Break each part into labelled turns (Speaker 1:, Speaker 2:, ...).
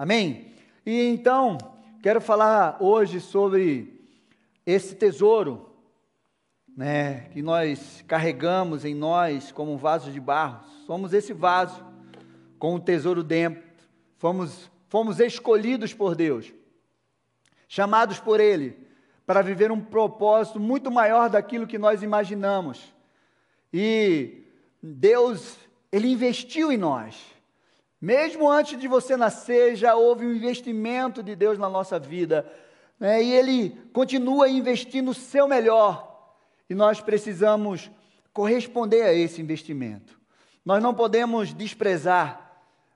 Speaker 1: Amém? E então, quero falar hoje sobre esse tesouro, né, que nós carregamos em nós como um vaso de barro. Somos esse vaso com o tesouro dentro. Fomos, fomos escolhidos por Deus, chamados por Ele, para viver um propósito muito maior daquilo que nós imaginamos. E Deus, Ele investiu em nós. Mesmo antes de você nascer, já houve um investimento de Deus na nossa vida. Né? E Ele continua investindo o seu melhor. E nós precisamos corresponder a esse investimento. Nós não podemos desprezar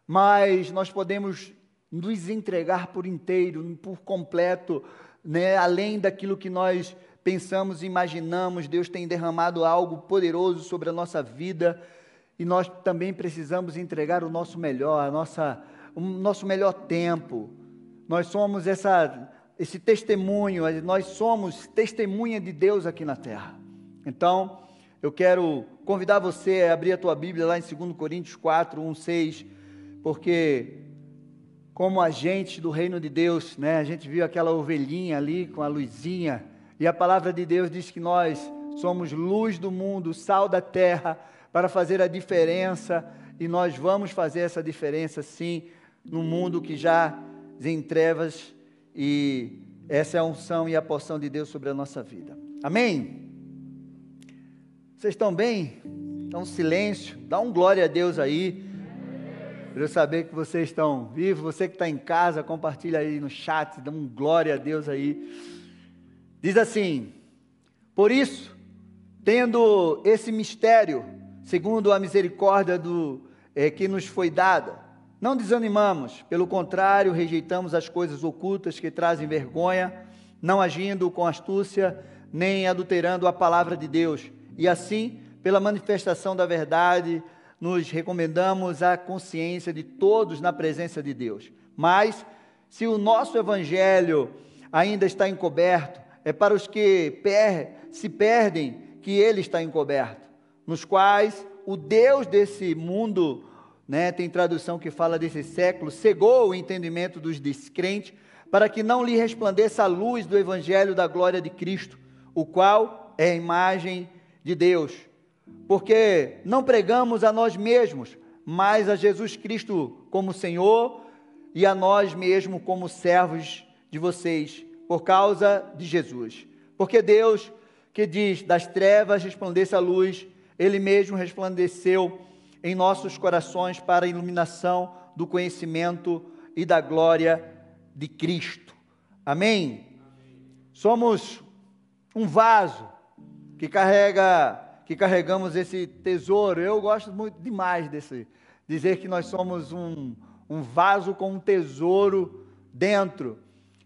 Speaker 1: mas nós podemos nos entregar por inteiro, por completo, né? além daquilo que nós pensamos e imaginamos. Deus tem derramado algo poderoso sobre a nossa vida e nós também precisamos entregar o nosso melhor, a nossa, o nosso melhor tempo. Nós somos essa, esse testemunho, nós somos testemunha de Deus aqui na terra. Então, eu quero convidar você a abrir a tua Bíblia lá em 2 Coríntios 4, 1, 6 porque como agente do reino de Deus, né, a gente viu aquela ovelhinha ali com a luzinha, e a palavra de Deus diz que nós somos luz do mundo, sal da terra, para fazer a diferença, e nós vamos fazer essa diferença sim, no mundo que já em trevas, e essa é a unção e a porção de Deus sobre a nossa vida. Amém? Vocês estão bem? Então, silêncio, dá um glória a Deus aí. Para eu saber que vocês estão vivos, você que está em casa, compartilha aí no chat, dá um glória a Deus aí. Diz assim: Por isso, tendo esse mistério, segundo a misericórdia do, é, que nos foi dada, não desanimamos, pelo contrário, rejeitamos as coisas ocultas que trazem vergonha, não agindo com astúcia, nem adulterando a palavra de Deus, e assim, pela manifestação da verdade, nos recomendamos a consciência de todos na presença de Deus. Mas, se o nosso evangelho ainda está encoberto, é para os que per se perdem que ele está encoberto, nos quais o Deus desse mundo, né, tem tradução que fala desse século, cegou o entendimento dos descrentes, para que não lhe resplandeça a luz do evangelho da glória de Cristo, o qual é a imagem de Deus porque não pregamos a nós mesmos, mas a Jesus Cristo como Senhor e a nós mesmos como servos de vocês, por causa de Jesus. Porque Deus, que diz das trevas resplandeça a luz, Ele mesmo resplandeceu em nossos corações para a iluminação do conhecimento e da glória de Cristo. Amém? Somos um vaso que carrega que carregamos esse tesouro. Eu gosto muito demais desse dizer que nós somos um, um vaso com um tesouro dentro.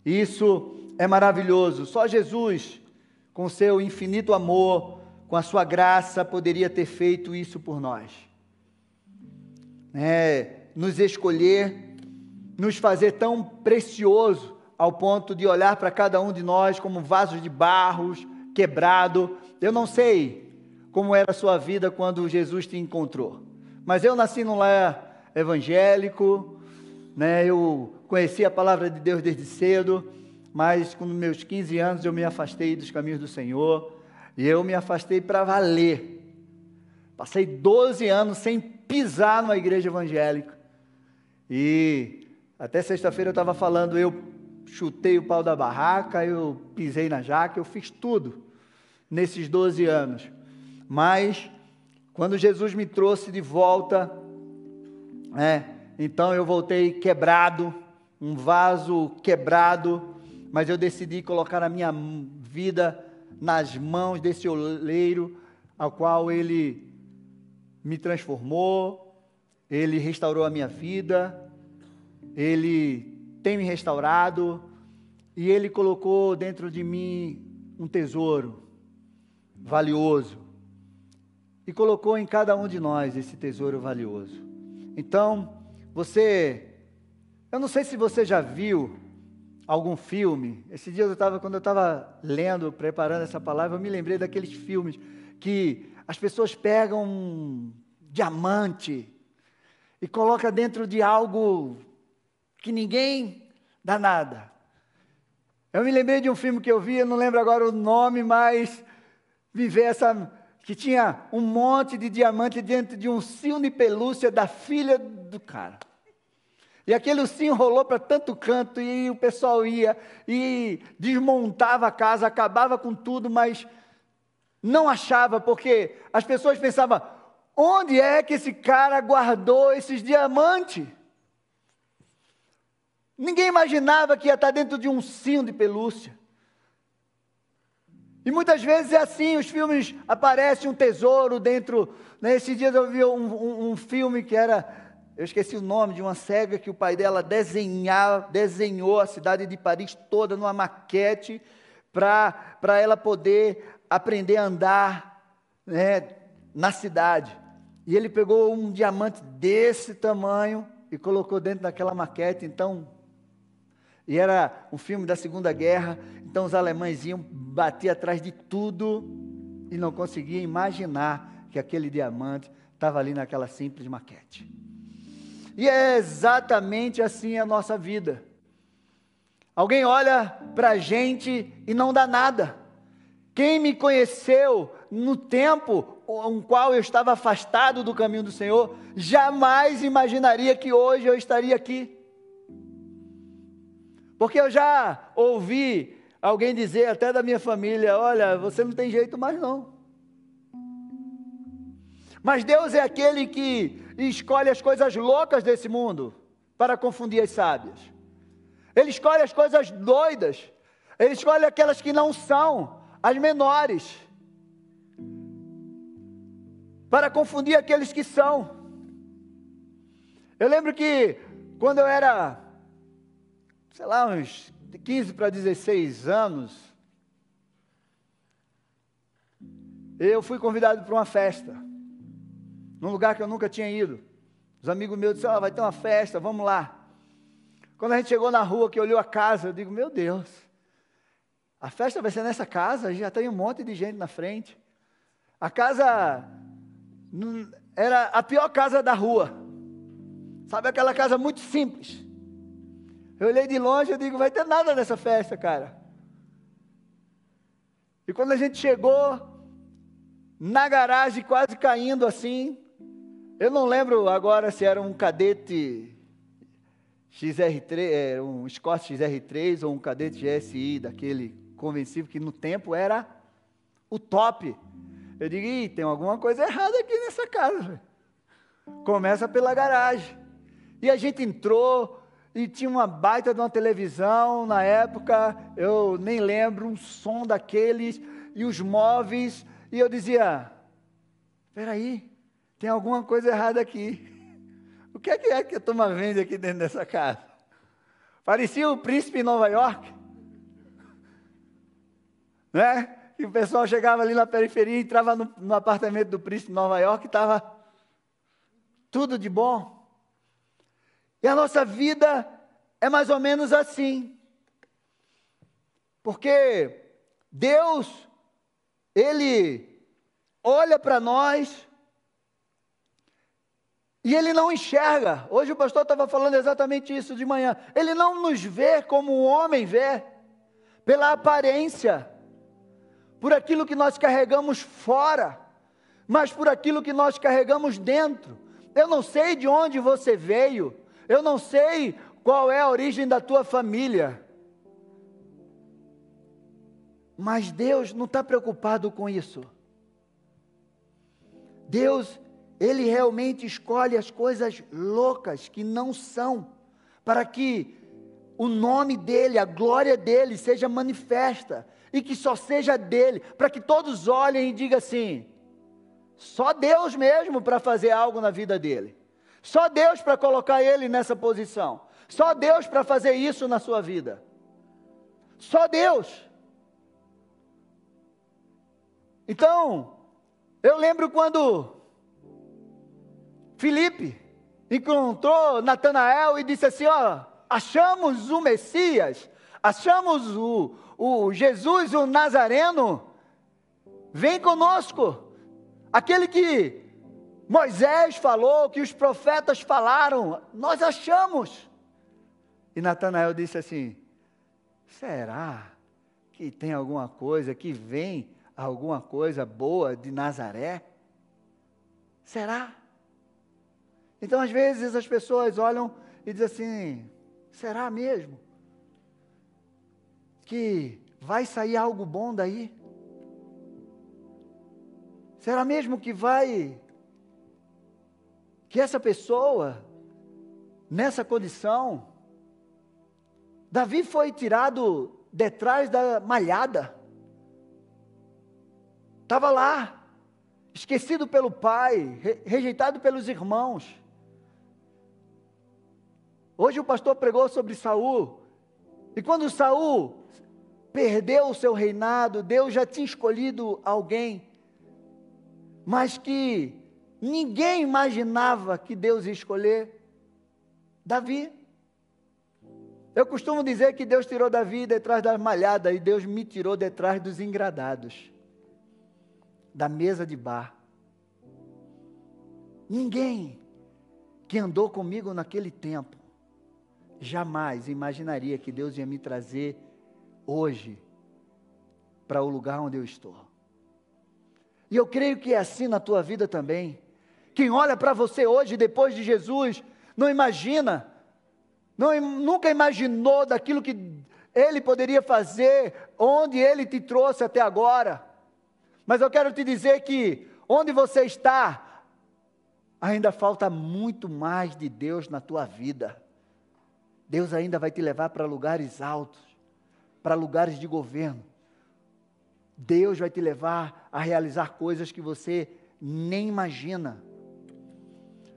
Speaker 1: Isso é maravilhoso. Só Jesus, com seu infinito amor, com a sua graça, poderia ter feito isso por nós. É, nos escolher, nos fazer tão precioso ao ponto de olhar para cada um de nós como vasos de barros quebrado. Eu não sei como era a sua vida quando Jesus te encontrou. Mas eu nasci num lar evangélico, né? eu conheci a palavra de Deus desde cedo, mas com meus 15 anos eu me afastei dos caminhos do Senhor, e eu me afastei para valer. Passei 12 anos sem pisar numa igreja evangélica. E até sexta-feira eu estava falando, eu chutei o pau da barraca, eu pisei na jaca, eu fiz tudo nesses 12 anos. Mas, quando Jesus me trouxe de volta, é, então eu voltei quebrado, um vaso quebrado, mas eu decidi colocar a minha vida nas mãos desse oleiro, ao qual ele me transformou, ele restaurou a minha vida, ele tem me restaurado e ele colocou dentro de mim um tesouro valioso e colocou em cada um de nós esse tesouro valioso. Então, você, eu não sei se você já viu algum filme. Esse dia eu estava, quando eu estava lendo, preparando essa palavra, eu me lembrei daqueles filmes que as pessoas pegam um diamante e coloca dentro de algo que ninguém dá nada. Eu me lembrei de um filme que eu vi, eu não lembro agora o nome, mas viver essa que tinha um monte de diamante dentro de um cinto de pelúcia da filha do cara. E aquele ursinho rolou para tanto canto e o pessoal ia e desmontava a casa, acabava com tudo, mas não achava, porque as pessoas pensavam: onde é que esse cara guardou esses diamantes? Ninguém imaginava que ia estar dentro de um cinto de pelúcia. E muitas vezes é assim, os filmes aparecem um tesouro dentro. Né? Esses dias eu vi um, um, um, filme que era, eu esqueci o nome, de uma cega que o pai dela desenhar, desenhou a cidade de Paris toda numa maquete para ela poder aprender a andar né, na cidade. E ele pegou um diamante desse tamanho e colocou dentro daquela maquete. Então, e era um filme da Segunda Guerra, então os alemães iam bater atrás de tudo e não conseguiam imaginar que aquele diamante estava ali naquela simples maquete. E é exatamente assim a nossa vida. Alguém olha para a gente e não dá nada. Quem me conheceu no tempo em qual eu estava afastado do caminho do Senhor, jamais imaginaria que hoje eu estaria aqui. Porque eu já ouvi alguém dizer, até da minha família: olha, você não tem jeito mais não. Mas Deus é aquele que escolhe as coisas loucas desse mundo para confundir as sábias. Ele escolhe as coisas doidas. Ele escolhe aquelas que não são, as menores, para confundir aqueles que são. Eu lembro que quando eu era sei lá, uns 15 para 16 anos, eu fui convidado para uma festa, num lugar que eu nunca tinha ido. Os amigos meus disseram: ah, vai ter uma festa, vamos lá. Quando a gente chegou na rua, que olhou a casa, eu digo: meu Deus, a festa vai ser nessa casa, já tem um monte de gente na frente. A casa era a pior casa da rua. Sabe aquela casa muito simples. Eu olhei de longe e digo, vai ter nada nessa festa, cara. E quando a gente chegou na garagem, quase caindo assim, eu não lembro agora se era um cadete XR3, é, um Scott XR3 ou um cadete GSI, daquele convencível que no tempo era o top. Eu digo, Ih, tem alguma coisa errada aqui nessa casa. Começa pela garagem. E a gente entrou, e tinha uma baita de uma televisão na época, eu nem lembro, um som daqueles, e os móveis, e eu dizia: espera aí, tem alguma coisa errada aqui. O que é que é que a turma vende aqui dentro dessa casa? Parecia o príncipe em Nova York. Né? E o pessoal chegava ali na periferia, entrava no, no apartamento do príncipe em Nova York e estava tudo de bom. E a nossa vida é mais ou menos assim. Porque Deus, Ele olha para nós e Ele não enxerga. Hoje o pastor estava falando exatamente isso de manhã. Ele não nos vê como o homem vê, pela aparência, por aquilo que nós carregamos fora, mas por aquilo que nós carregamos dentro. Eu não sei de onde você veio, eu não sei qual é a origem da tua família. Mas Deus não está preocupado com isso. Deus, Ele realmente escolhe as coisas loucas que não são, para que o nome dEle, a glória dEle seja manifesta e que só seja dEle, para que todos olhem e digam assim: só Deus mesmo para fazer algo na vida dele. Só Deus para colocar ele nessa posição. Só Deus para fazer isso na sua vida. Só Deus. Então, eu lembro quando Felipe encontrou Natanael e disse assim: Ó, achamos o Messias, achamos o, o Jesus, o Nazareno, vem conosco. Aquele que Moisés falou, que os profetas falaram, nós achamos. E Natanael disse assim: Será que tem alguma coisa, que vem alguma coisa boa de Nazaré? Será? Então, às vezes, as pessoas olham e dizem assim: será mesmo? Que vai sair algo bom daí? Será mesmo que vai. Que essa pessoa, nessa condição, Davi foi tirado detrás da malhada. Estava lá, esquecido pelo pai, rejeitado pelos irmãos. Hoje o pastor pregou sobre Saul. E quando Saul perdeu o seu reinado, Deus já tinha escolhido alguém, mas que ninguém imaginava que Deus ia escolher Davi. Eu costumo dizer que Deus tirou Davi detrás da malhada e Deus me tirou detrás dos engradados, da mesa de bar. Ninguém que andou comigo naquele tempo jamais imaginaria que Deus ia me trazer hoje para o lugar onde eu estou. E eu creio que é assim na tua vida também. Quem olha para você hoje, depois de Jesus, não imagina não, nunca imaginou daquilo que Ele poderia fazer, onde Ele te trouxe até agora. Mas eu quero te dizer que onde você está, ainda falta muito mais de Deus na tua vida. Deus ainda vai te levar para lugares altos, para lugares de governo. Deus vai te levar a realizar coisas que você nem imagina.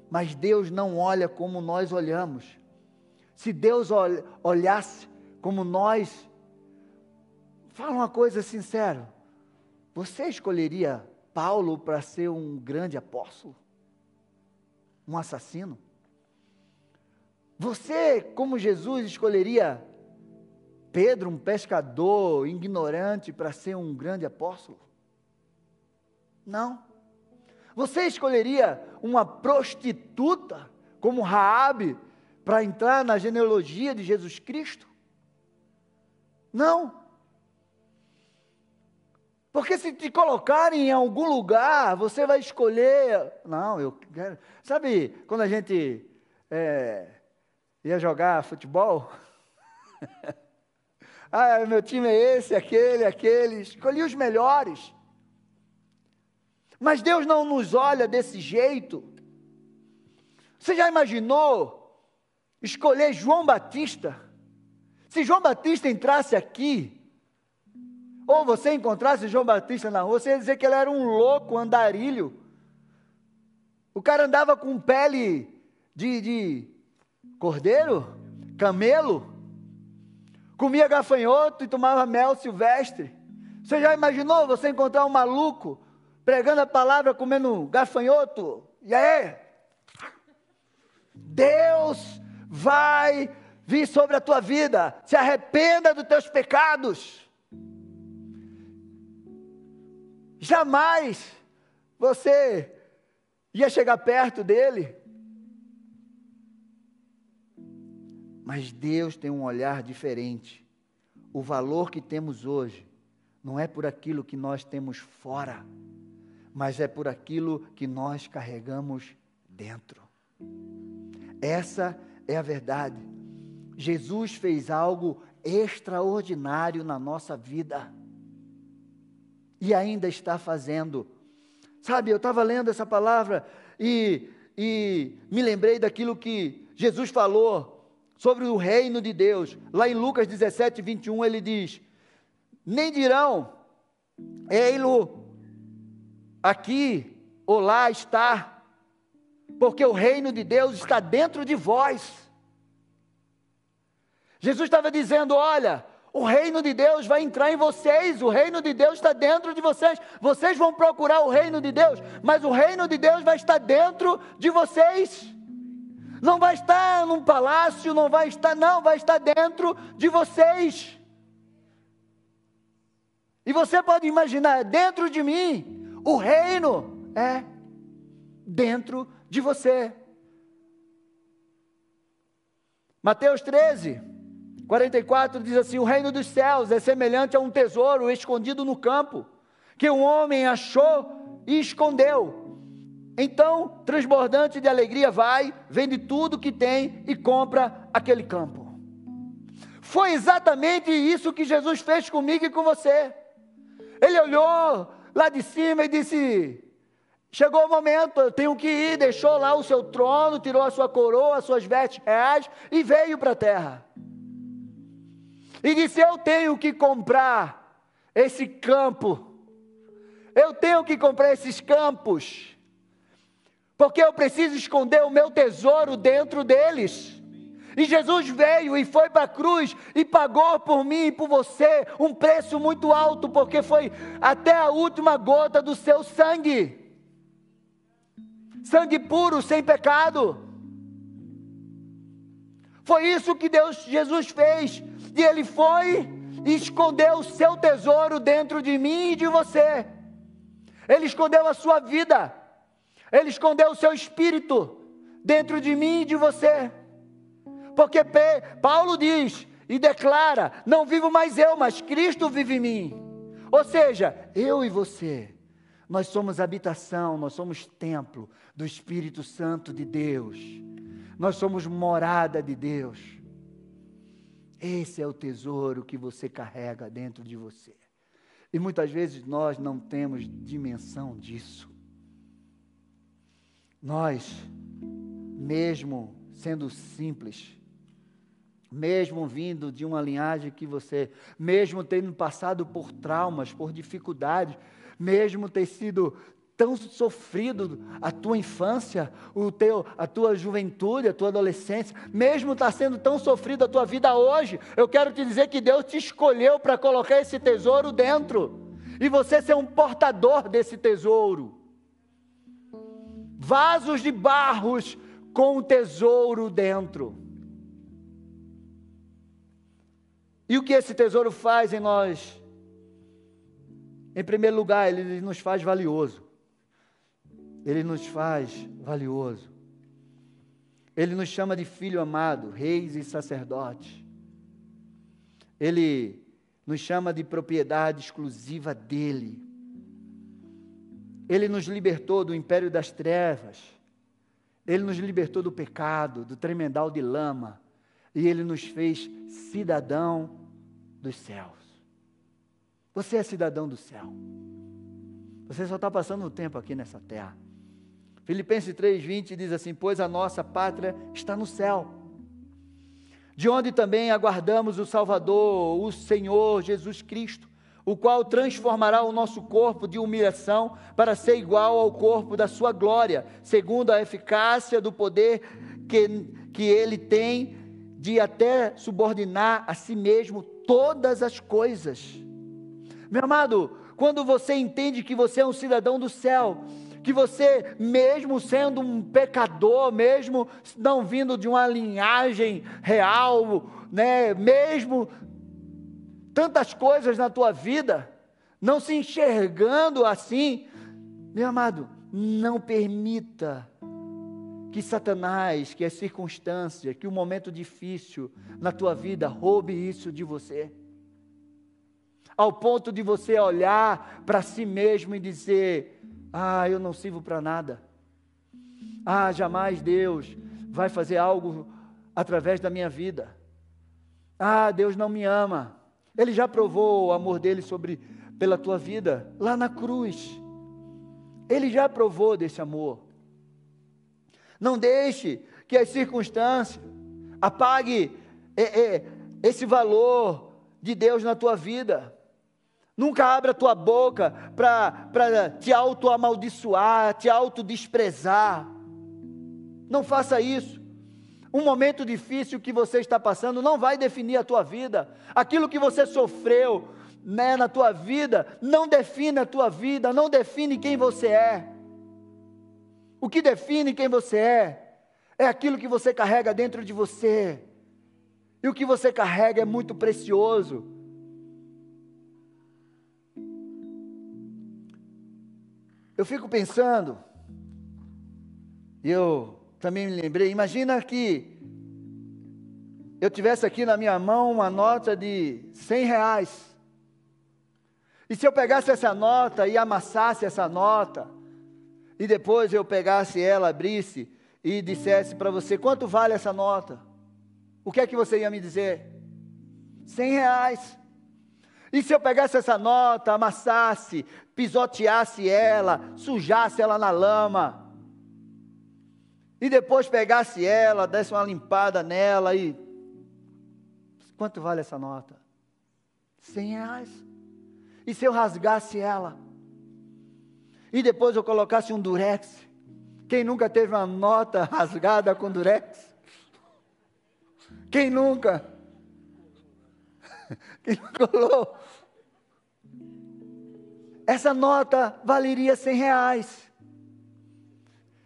Speaker 1: Mas Deus não olha como nós olhamos. Se Deus olhasse como nós, fala uma coisa sincera: você escolheria Paulo para ser um grande apóstolo? Um assassino? Você, como Jesus, escolheria Pedro, um pescador ignorante, para ser um grande apóstolo? Não. Você escolheria uma prostituta como Raabe para entrar na genealogia de Jesus Cristo? Não. Porque se te colocarem em algum lugar, você vai escolher. Não, eu quero. Sabe quando a gente é, ia jogar futebol? ah, meu time é esse, aquele, aquele. Escolhi os melhores. Mas Deus não nos olha desse jeito. Você já imaginou escolher João Batista, se João Batista entrasse aqui, ou você encontrasse João Batista na rua, você ia dizer que ele era um louco andarilho. O cara andava com pele de, de cordeiro, camelo, comia gafanhoto e tomava mel silvestre. Você já imaginou você encontrar um maluco pregando a palavra, comendo gafanhoto? E aí? Deus vai vir sobre a tua vida. Se arrependa dos teus pecados. Jamais você ia chegar perto dele. Mas Deus tem um olhar diferente. O valor que temos hoje não é por aquilo que nós temos fora, mas é por aquilo que nós carregamos dentro. Essa é a verdade. Jesus fez algo extraordinário na nossa vida. E ainda está fazendo. Sabe, eu estava lendo essa palavra e, e me lembrei daquilo que Jesus falou sobre o reino de Deus. Lá em Lucas 17, 21, ele diz: Nem dirão, ei-lo aqui ou lá está, porque o reino de Deus está dentro de vós. Jesus estava dizendo: olha, o reino de Deus vai entrar em vocês, o reino de Deus está dentro de vocês. Vocês vão procurar o reino de Deus, mas o reino de Deus vai estar dentro de vocês. Não vai estar num palácio, não vai estar, não, vai estar dentro de vocês. E você pode imaginar, dentro de mim, o reino é dentro de você. Mateus 13, 44 diz assim: O reino dos céus é semelhante a um tesouro escondido no campo, que um homem achou e escondeu. Então, transbordante de alegria, vai, vende tudo que tem e compra aquele campo. Foi exatamente isso que Jesus fez comigo e com você. Ele olhou lá de cima e disse: Chegou o momento, eu tenho que ir. Deixou lá o seu trono, tirou a sua coroa, as suas vestes reais e veio para a terra e disse: Eu tenho que comprar esse campo, eu tenho que comprar esses campos, porque eu preciso esconder o meu tesouro dentro deles. E Jesus veio e foi para a cruz e pagou por mim e por você um preço muito alto, porque foi até a última gota do seu sangue sangue puro, sem pecado. Foi isso que Deus, Jesus fez. E ele foi e escondeu o seu tesouro dentro de mim e de você. Ele escondeu a sua vida. Ele escondeu o seu espírito dentro de mim e de você. Porque Paulo diz e declara: Não vivo mais eu, mas Cristo vive em mim. Ou seja, eu e você, nós somos habitação, nós somos templo do Espírito Santo de Deus. Nós somos morada de Deus. Esse é o tesouro que você carrega dentro de você. E muitas vezes nós não temos dimensão disso. Nós, mesmo sendo simples, mesmo vindo de uma linhagem que você, mesmo tendo passado por traumas, por dificuldades, mesmo ter sido tão sofrido a tua infância, o teu, a tua juventude, a tua adolescência, mesmo está sendo tão sofrido a tua vida hoje, eu quero te dizer que Deus te escolheu para colocar esse tesouro dentro, e você ser um portador desse tesouro. Vasos de barros com o tesouro dentro. E o que esse tesouro faz em nós? Em primeiro lugar, ele nos faz valioso. Ele nos faz valioso. Ele nos chama de filho amado, reis e sacerdotes. Ele nos chama de propriedade exclusiva dele. Ele nos libertou do império das trevas. Ele nos libertou do pecado, do tremendal de lama. E ele nos fez cidadão dos céus. Você é cidadão do céu. Você só está passando um tempo aqui nessa terra. Filipenses 3,20 diz assim: Pois a nossa pátria está no céu, de onde também aguardamos o Salvador, o Senhor Jesus Cristo, o qual transformará o nosso corpo de humilhação para ser igual ao corpo da sua glória, segundo a eficácia do poder que, que ele tem de até subordinar a si mesmo todas as coisas. Meu amado, quando você entende que você é um cidadão do céu, que você, mesmo sendo um pecador, mesmo não vindo de uma linhagem real, né, mesmo tantas coisas na tua vida, não se enxergando assim, meu amado, não permita que Satanás, que a circunstância, que o momento difícil na tua vida roube isso de você. Ao ponto de você olhar para si mesmo e dizer: ah, eu não sirvo para nada. Ah, jamais Deus vai fazer algo através da minha vida. Ah, Deus não me ama. Ele já provou o amor dele sobre pela tua vida lá na cruz. Ele já provou desse amor. Não deixe que as circunstâncias apague é, é, esse valor de Deus na tua vida. Nunca abra tua boca para te auto-amaldiçoar, te auto-desprezar. Não faça isso. Um momento difícil que você está passando não vai definir a tua vida. Aquilo que você sofreu né, na tua vida não define a tua vida, não define quem você é. O que define quem você é é aquilo que você carrega dentro de você. E o que você carrega é muito precioso. Eu fico pensando, eu também me lembrei, imagina que eu tivesse aqui na minha mão uma nota de 100 reais, e se eu pegasse essa nota e amassasse essa nota, e depois eu pegasse ela, abrisse e dissesse para você: quanto vale essa nota? O que é que você ia me dizer? 100 reais. E se eu pegasse essa nota, amassasse, pisoteasse ela, sujasse ela na lama, e depois pegasse ela, desse uma limpada nela e. Quanto vale essa nota? 100 reais. E se eu rasgasse ela? E depois eu colocasse um durex? Quem nunca teve uma nota rasgada com durex? Quem nunca? Quem nunca colou? Essa nota valeria 100 reais.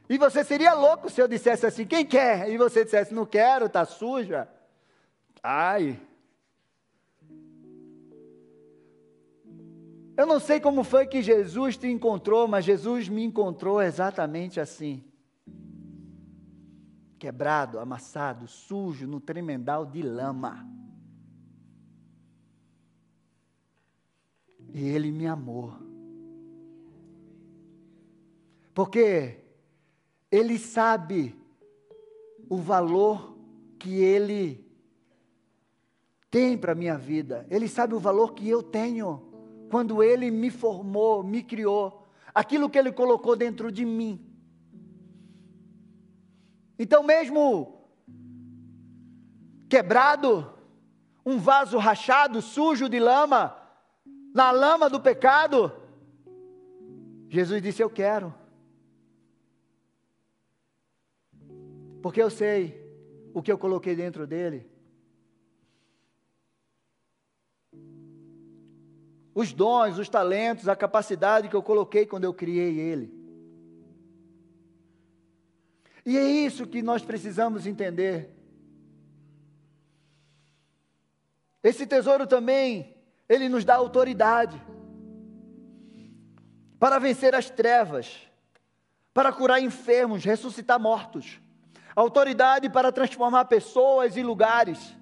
Speaker 1: E você seria louco se eu dissesse assim: quem quer? E você dissesse: não quero, está suja. Ai. Eu não sei como foi que Jesus te encontrou, mas Jesus me encontrou exatamente assim. Quebrado, amassado, sujo, no tremendal de lama. E Ele me amou. Porque Ele sabe o valor que Ele tem para a minha vida. Ele sabe o valor que eu tenho quando Ele me formou, me criou, aquilo que Ele colocou dentro de mim. Então, mesmo quebrado, um vaso rachado, sujo de lama, na lama do pecado, Jesus disse: Eu quero. Porque eu sei o que eu coloquei dentro dele. os dons, os talentos, a capacidade que eu coloquei quando eu criei ele. E é isso que nós precisamos entender. Esse tesouro também, ele nos dá autoridade para vencer as trevas, para curar enfermos, ressuscitar mortos, autoridade para transformar pessoas e lugares.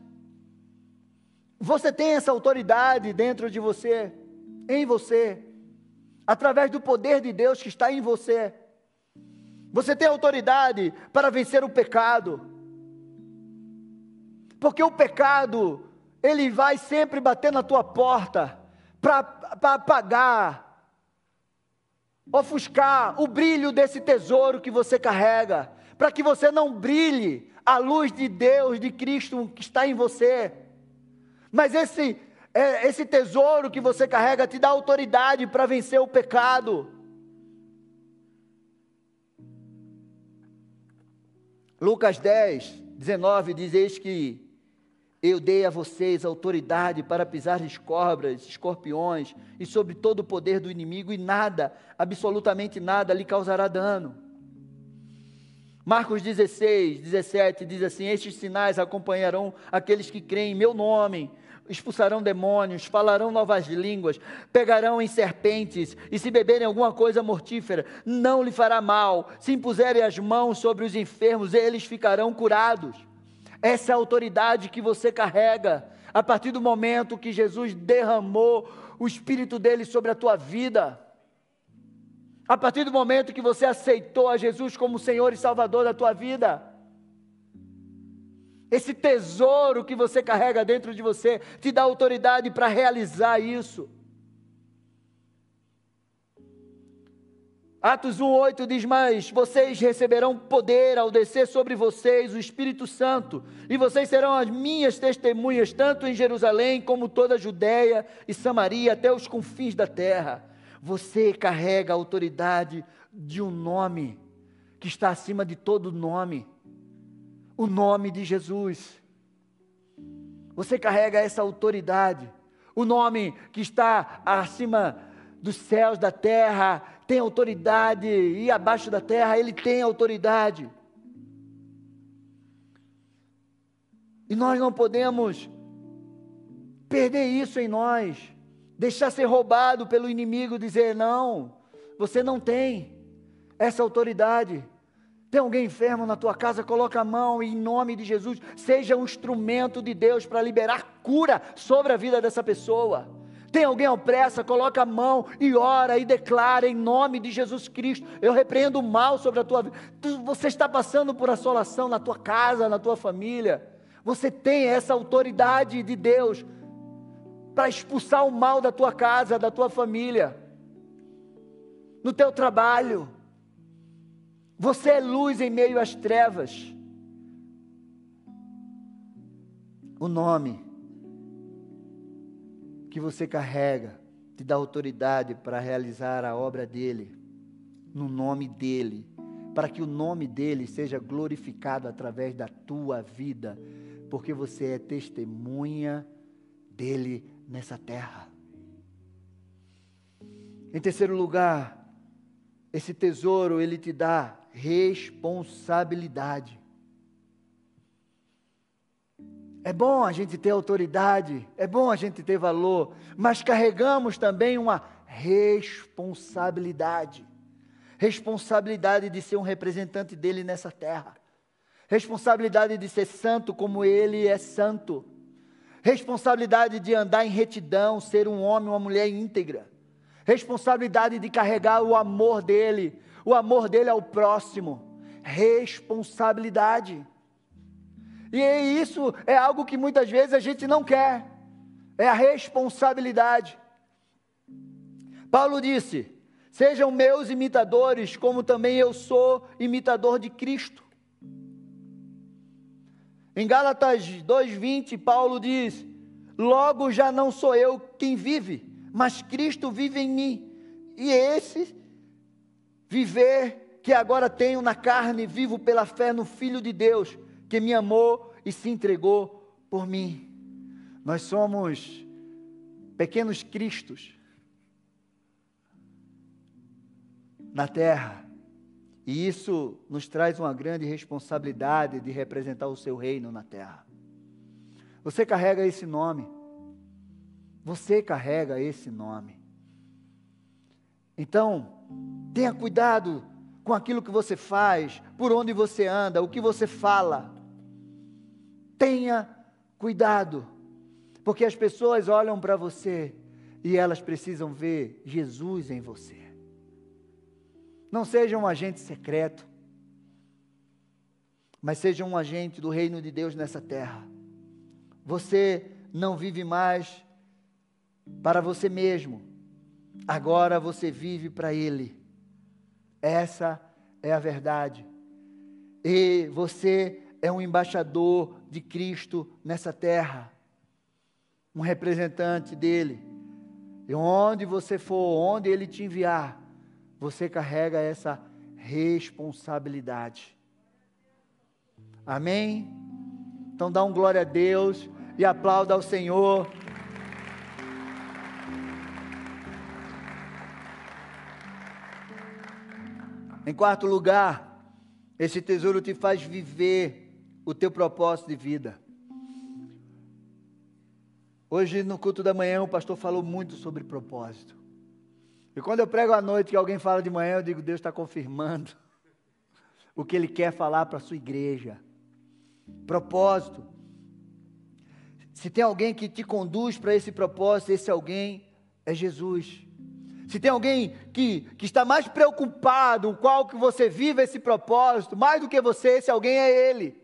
Speaker 1: Você tem essa autoridade dentro de você em você, através do poder de Deus que está em você. Você tem autoridade para vencer o pecado. Porque o pecado, ele vai sempre bater na tua porta para apagar, ofuscar o brilho desse tesouro que você carrega, para que você não brilhe a luz de Deus, de Cristo que está em você. Mas esse é, esse tesouro que você carrega te dá autoridade para vencer o pecado. Lucas 10, 19 diz: Eis que eu dei a vocês autoridade para pisar cobras, escorpiões e sobre todo o poder do inimigo, e nada, absolutamente nada, lhe causará dano. Marcos 16, 17 diz assim: Estes sinais acompanharão aqueles que creem em meu nome expulsarão demônios, falarão novas línguas, pegarão em serpentes, e se beberem alguma coisa mortífera, não lhe fará mal. Se impuserem as mãos sobre os enfermos, eles ficarão curados. Essa é a autoridade que você carrega a partir do momento que Jesus derramou o Espírito dele sobre a tua vida. A partir do momento que você aceitou a Jesus como Senhor e Salvador da tua vida esse tesouro que você carrega dentro de você te dá autoridade para realizar isso. Atos 1,8 diz: Mas vocês receberão poder ao descer sobre vocês o Espírito Santo, e vocês serão as minhas testemunhas, tanto em Jerusalém como toda a Judéia e Samaria, até os confins da terra. Você carrega a autoridade de um nome que está acima de todo nome o nome de Jesus. Você carrega essa autoridade. O nome que está acima dos céus, da terra, tem autoridade, e abaixo da terra ele tem autoridade. E nós não podemos perder isso em nós, deixar ser roubado pelo inimigo, dizer: não, você não tem essa autoridade. Tem alguém enfermo na tua casa? Coloca a mão e, em nome de Jesus, seja um instrumento de Deus para liberar cura sobre a vida dessa pessoa. Tem alguém opressa? Coloca a mão e ora e declara em nome de Jesus Cristo. Eu repreendo o mal sobre a tua vida. Você está passando por assolação na tua casa, na tua família. Você tem essa autoridade de Deus para expulsar o mal da tua casa, da tua família, no teu trabalho você é luz em meio às trevas. O nome que você carrega te dá autoridade para realizar a obra dele, no nome dele, para que o nome dele seja glorificado através da tua vida, porque você é testemunha dele nessa terra. Em terceiro lugar, esse tesouro ele te dá responsabilidade. É bom a gente ter autoridade, é bom a gente ter valor, mas carregamos também uma responsabilidade. Responsabilidade de ser um representante dele nessa terra. Responsabilidade de ser santo como ele é santo. Responsabilidade de andar em retidão, ser um homem, uma mulher íntegra. Responsabilidade de carregar o amor dele, o amor dele ao próximo, responsabilidade. E isso é algo que muitas vezes a gente não quer, é a responsabilidade. Paulo disse: Sejam meus imitadores, como também eu sou imitador de Cristo. Em Gálatas 2:20, Paulo diz: Logo já não sou eu quem vive, mas Cristo vive em mim. E esse Viver que agora tenho na carne, vivo pela fé no Filho de Deus, que me amou e se entregou por mim. Nós somos pequenos cristos na terra. E isso nos traz uma grande responsabilidade de representar o seu reino na terra. Você carrega esse nome. Você carrega esse nome. Então, Tenha cuidado com aquilo que você faz, por onde você anda, o que você fala. Tenha cuidado, porque as pessoas olham para você e elas precisam ver Jesus em você. Não seja um agente secreto, mas seja um agente do reino de Deus nessa terra. Você não vive mais para você mesmo, agora você vive para Ele. Essa é a verdade. E você é um embaixador de Cristo nessa terra, um representante dele. E onde você for, onde ele te enviar, você carrega essa responsabilidade. Amém? Então dá um glória a Deus e aplauda ao Senhor. Em quarto lugar, esse tesouro te faz viver o teu propósito de vida. Hoje no culto da manhã o pastor falou muito sobre propósito. E quando eu prego à noite que alguém fala de manhã, eu digo, Deus está confirmando o que Ele quer falar para a sua igreja. Propósito. Se tem alguém que te conduz para esse propósito, esse alguém é Jesus. Se tem alguém que, que está mais preocupado, o qual que você vive esse propósito, mais do que você, esse alguém é Ele.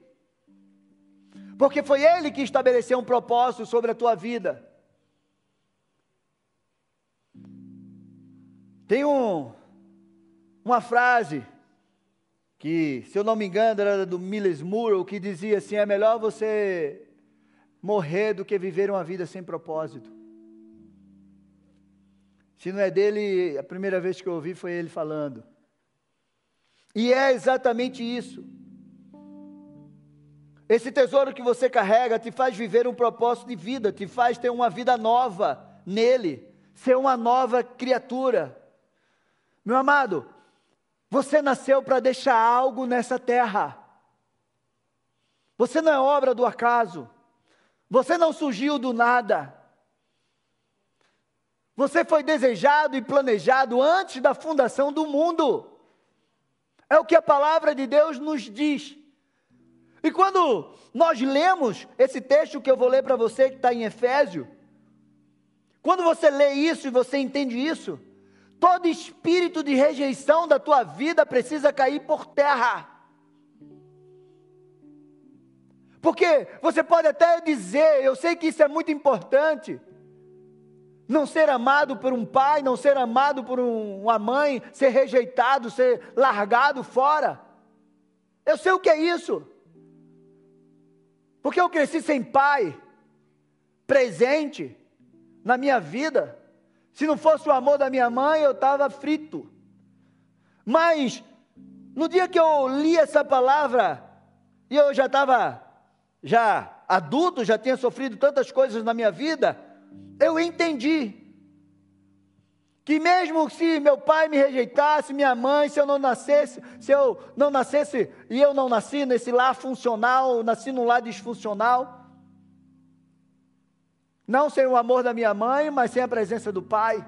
Speaker 1: Porque foi Ele que estabeleceu um propósito sobre a tua vida. Tem um, uma frase que, se eu não me engano, era do Miles Moore, que dizia assim: é melhor você morrer do que viver uma vida sem propósito. Se não é dele, a primeira vez que eu ouvi foi ele falando. E é exatamente isso. Esse tesouro que você carrega te faz viver um propósito de vida, te faz ter uma vida nova nele, ser uma nova criatura. Meu amado, você nasceu para deixar algo nessa terra. Você não é obra do acaso. Você não surgiu do nada. Você foi desejado e planejado antes da fundação do mundo. É o que a palavra de Deus nos diz. E quando nós lemos esse texto que eu vou ler para você, que está em Efésio, quando você lê isso e você entende isso, todo espírito de rejeição da tua vida precisa cair por terra. Porque você pode até dizer, eu sei que isso é muito importante, não ser amado por um pai, não ser amado por um, uma mãe, ser rejeitado, ser largado fora. Eu sei o que é isso. Porque eu cresci sem pai, presente na minha vida. Se não fosse o amor da minha mãe, eu estava frito. Mas, no dia que eu li essa palavra, e eu já estava já adulto, já tinha sofrido tantas coisas na minha vida, eu entendi que mesmo se meu pai me rejeitasse, minha mãe, se eu não nascesse, se eu não nascesse e eu não nasci nesse lar funcional, nasci num lar disfuncional, não sem o amor da minha mãe, mas sem a presença do pai.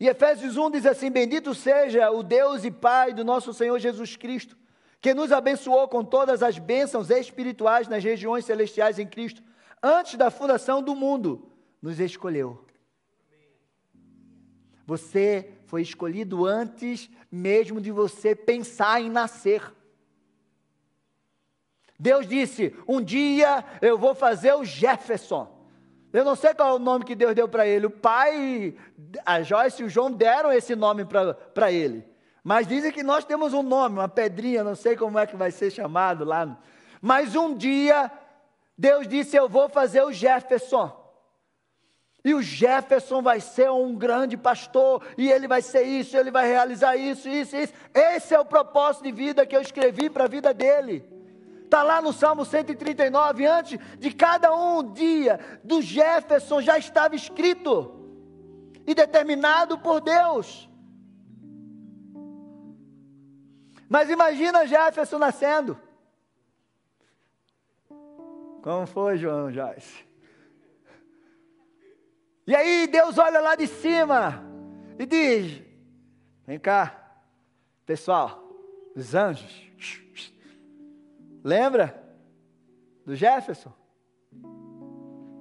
Speaker 1: E Efésios 1 diz assim: Bendito seja o Deus e Pai do nosso Senhor Jesus Cristo, que nos abençoou com todas as bênçãos espirituais nas regiões celestiais em Cristo, antes da fundação do mundo nos escolheu. Você foi escolhido antes mesmo de você pensar em nascer. Deus disse: Um dia eu vou fazer o Jefferson. Eu não sei qual é o nome que Deus deu para ele. O pai, a Joyce e o João deram esse nome para ele. Mas dizem que nós temos um nome, uma pedrinha, não sei como é que vai ser chamado lá. Mas um dia, Deus disse: Eu vou fazer o Jefferson. E o Jefferson vai ser um grande pastor, e ele vai ser isso, ele vai realizar isso, isso, isso. Esse é o propósito de vida que eu escrevi para a vida dele. Está lá no Salmo 139, antes de cada um dia do Jefferson já estava escrito e determinado por Deus. Mas imagina Jefferson nascendo. Como foi, João Joyce? E aí Deus olha lá de cima e diz: Vem cá, pessoal, os anjos. Lembra do Jefferson?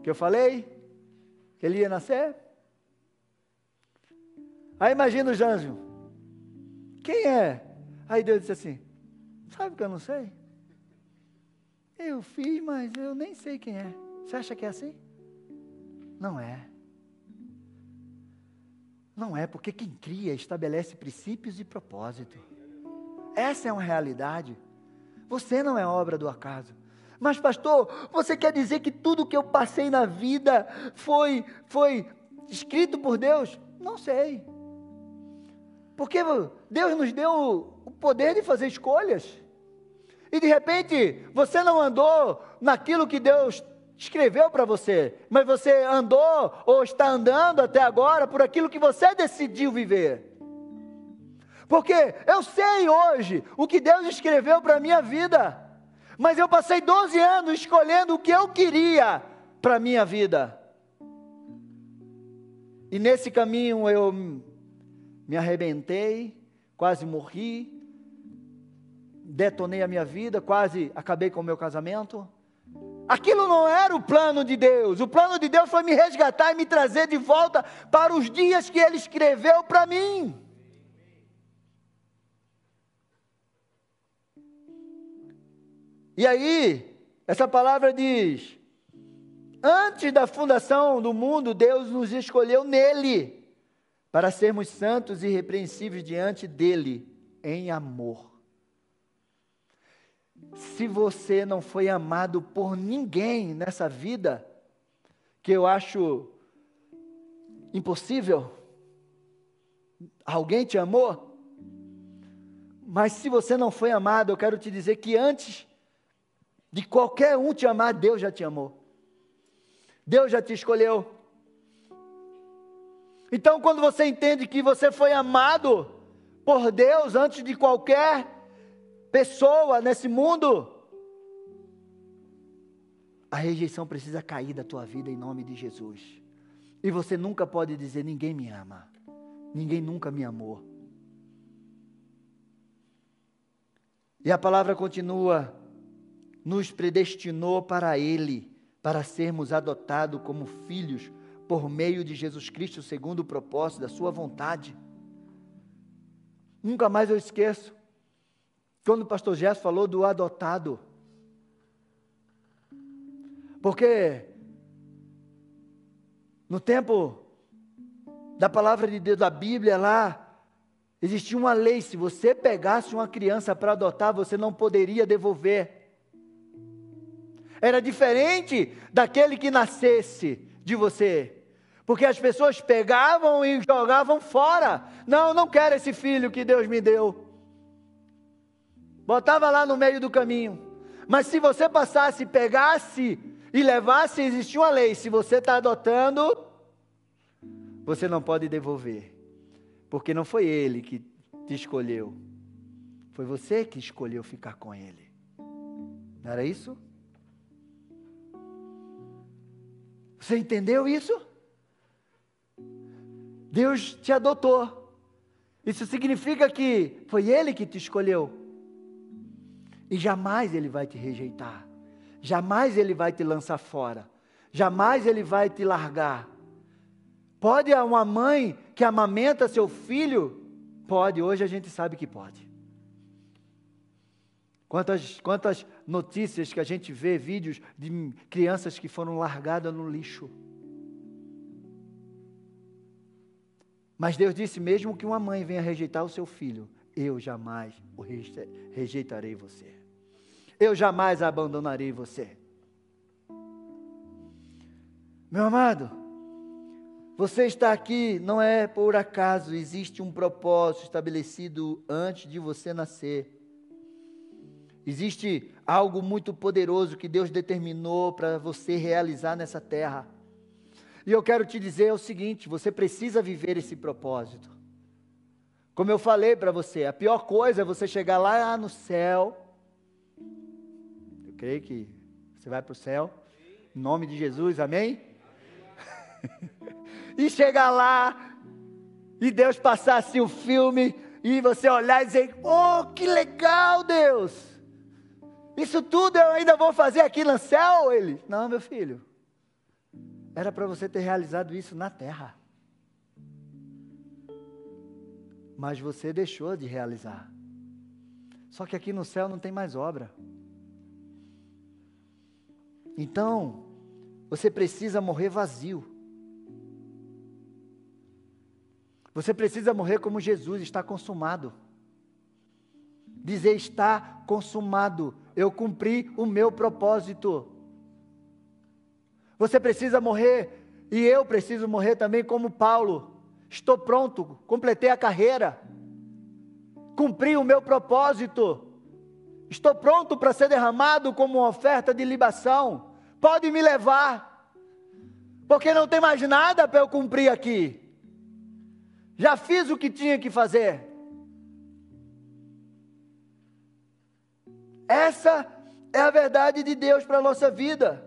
Speaker 1: Que eu falei que ele ia nascer? Aí imagina os anjos. Quem é? Aí Deus disse assim: Sabe que eu não sei? Eu fiz, mas eu nem sei quem é. Você acha que é assim? Não é. Não é, porque quem cria estabelece princípios e propósito. Essa é uma realidade. Você não é obra do acaso. Mas pastor, você quer dizer que tudo que eu passei na vida foi foi escrito por Deus? Não sei. Porque Deus nos deu o poder de fazer escolhas. E de repente, você não andou naquilo que Deus escreveu para você, mas você andou ou está andando até agora por aquilo que você decidiu viver. Porque eu sei hoje o que Deus escreveu para a minha vida, mas eu passei 12 anos escolhendo o que eu queria para a minha vida. E nesse caminho eu me arrebentei, quase morri, detonei a minha vida, quase acabei com o meu casamento. Aquilo não era o plano de Deus. O plano de Deus foi me resgatar e me trazer de volta para os dias que Ele escreveu para mim. E aí, essa palavra diz: Antes da fundação do mundo, Deus nos escolheu nele, para sermos santos e irrepreensíveis diante dele, em amor se você não foi amado por ninguém nessa vida, que eu acho impossível, alguém te amou? Mas se você não foi amado, eu quero te dizer que antes de qualquer um te amar, Deus já te amou. Deus já te escolheu. Então, quando você entende que você foi amado por Deus antes de qualquer pessoa nesse mundo, a rejeição precisa cair da tua vida em nome de Jesus. E você nunca pode dizer: ninguém me ama, ninguém nunca me amou. E a palavra continua nos predestinou para Ele, para sermos adotados como filhos por meio de Jesus Cristo, segundo o propósito da Sua vontade. Nunca mais eu esqueço, quando o pastor Gerson falou do adotado. Porque no tempo da palavra de Deus, da Bíblia lá, existia uma lei: se você pegasse uma criança para adotar, você não poderia devolver. Era diferente daquele que nascesse de você. Porque as pessoas pegavam e jogavam fora. Não, não quero esse filho que Deus me deu. Botava lá no meio do caminho. Mas se você passasse, pegasse e levasse, existia uma lei: se você está adotando, você não pode devolver, porque não foi ele que te escolheu, foi você que escolheu ficar com ele. Não era isso? Você entendeu isso? Deus te adotou. Isso significa que foi Ele que te escolheu. E jamais Ele vai te rejeitar. Jamais Ele vai te lançar fora. Jamais Ele vai te largar. Pode uma mãe que amamenta seu filho? Pode, hoje a gente sabe que pode. Quantas, quantas notícias que a gente vê, vídeos de crianças que foram largadas no lixo. Mas Deus disse: mesmo que uma mãe venha rejeitar o seu filho, eu jamais o rejeitarei você. Eu jamais abandonarei você. Meu amado, você está aqui não é por acaso, existe um propósito estabelecido antes de você nascer. Existe algo muito poderoso que Deus determinou para você realizar nessa terra. E eu quero te dizer o seguinte: você precisa viver esse propósito. Como eu falei para você, a pior coisa é você chegar lá no céu. Eu creio que você vai para o céu. Em nome de Jesus, amém? amém. e chegar lá e Deus passasse o filme e você olhar e dizer: Oh, que legal, Deus! Isso tudo eu ainda vou fazer aqui no céu? Ele: Não, meu filho. Era para você ter realizado isso na terra. Mas você deixou de realizar. Só que aqui no céu não tem mais obra. Então, você precisa morrer vazio. Você precisa morrer como Jesus, está consumado. Dizer está consumado, eu cumpri o meu propósito. Você precisa morrer, e eu preciso morrer também como Paulo. Estou pronto, completei a carreira, cumpri o meu propósito. Estou pronto para ser derramado como uma oferta de libação. Pode me levar, porque não tem mais nada para eu cumprir aqui. Já fiz o que tinha que fazer. Essa é a verdade de Deus para a nossa vida.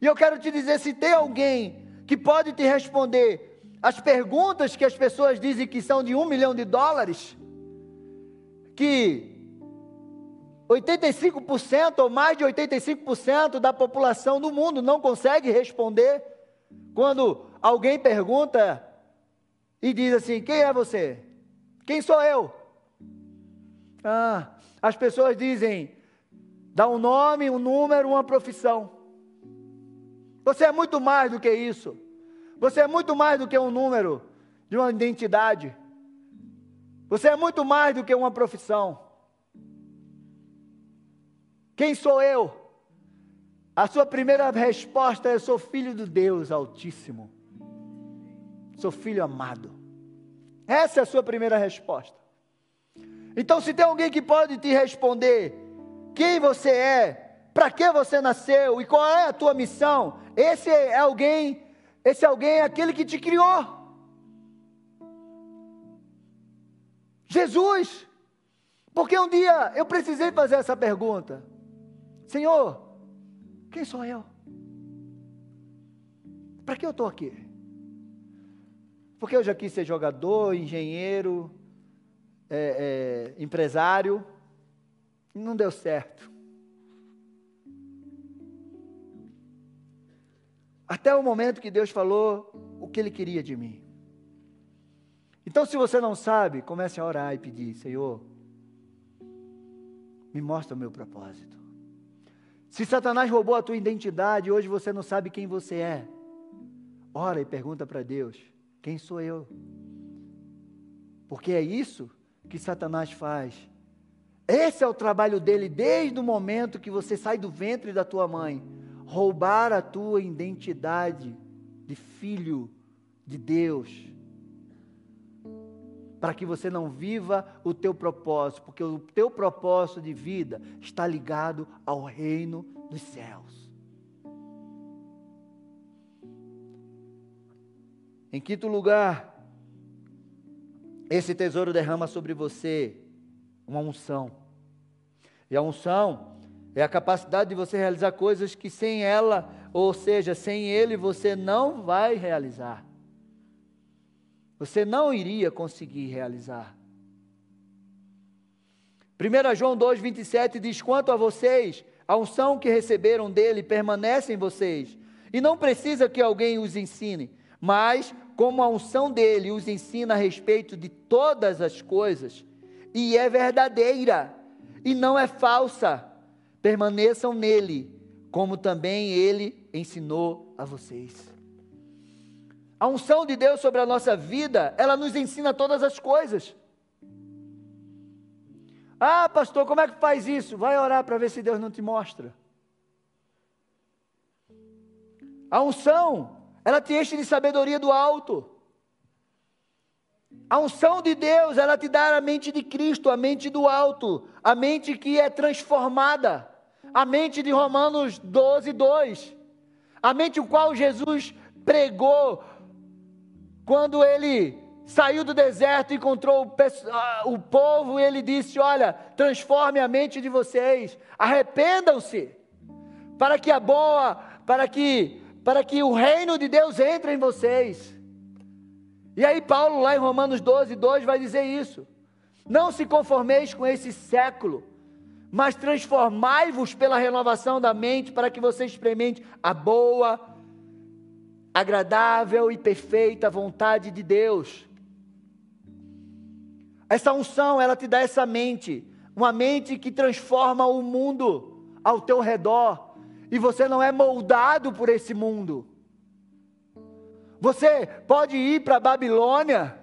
Speaker 1: E eu quero te dizer: se tem alguém que pode te responder as perguntas que as pessoas dizem que são de um milhão de dólares, que 85% ou mais de 85% da população do mundo não consegue responder, quando alguém pergunta e diz assim: Quem é você? Quem sou eu? Ah, as pessoas dizem: dá um nome, um número, uma profissão. Você é muito mais do que isso. Você é muito mais do que um número de uma identidade. Você é muito mais do que uma profissão. Quem sou eu? A sua primeira resposta é: sou filho do Deus Altíssimo. Sou filho amado. Essa é a sua primeira resposta. Então, se tem alguém que pode te responder quem você é, para que você nasceu e qual é a tua missão, esse é alguém, esse alguém é aquele que te criou. Jesus. Porque um dia eu precisei fazer essa pergunta: Senhor, quem sou eu? Para que eu estou aqui? Porque eu já quis ser jogador, engenheiro, é, é, empresário, Não deu certo. Até o momento que Deus falou o que Ele queria de mim. Então, se você não sabe, comece a orar e pedir: Senhor, me mostra o meu propósito. Se Satanás roubou a tua identidade hoje você não sabe quem você é, ora e pergunta para Deus: quem sou eu? Porque é isso que Satanás faz. Esse é o trabalho dele desde o momento que você sai do ventre da tua mãe roubar a tua identidade de filho de Deus para que você não viva o teu propósito, porque o teu propósito de vida está ligado ao reino dos céus. Em quinto lugar, esse tesouro derrama sobre você uma unção. E a unção é a capacidade de você realizar coisas que sem ela, ou seja, sem ele, você não vai realizar você não iria conseguir realizar. 1 João 2,27 diz: Quanto a vocês, a unção que receberam dele permanece em vocês, e não precisa que alguém os ensine, mas como a unção dele os ensina a respeito de todas as coisas, e é verdadeira, e não é falsa, permaneçam nele, como também ele ensinou a vocês. A unção de Deus sobre a nossa vida, ela nos ensina todas as coisas. Ah, pastor, como é que faz isso? Vai orar para ver se Deus não te mostra. A unção, ela te enche de sabedoria do alto. A unção de Deus, ela te dá a mente de Cristo, a mente do alto, a mente que é transformada, a mente de Romanos 12, 2, a mente o qual Jesus pregou quando ele saiu do deserto e encontrou o, povo, ele disse: Olha, transforme a mente de vocês, arrependam-se, para que a boa, para que, para que o reino de Deus entre em vocês. E aí, Paulo, lá em Romanos 12, 2, vai dizer isso: Não se conformeis com esse século, mas transformai-vos pela renovação da mente, para que você experimente a boa, agradável e perfeita vontade de Deus. Essa unção, ela te dá essa mente, uma mente que transforma o mundo ao teu redor, e você não é moldado por esse mundo. Você pode ir para a Babilônia,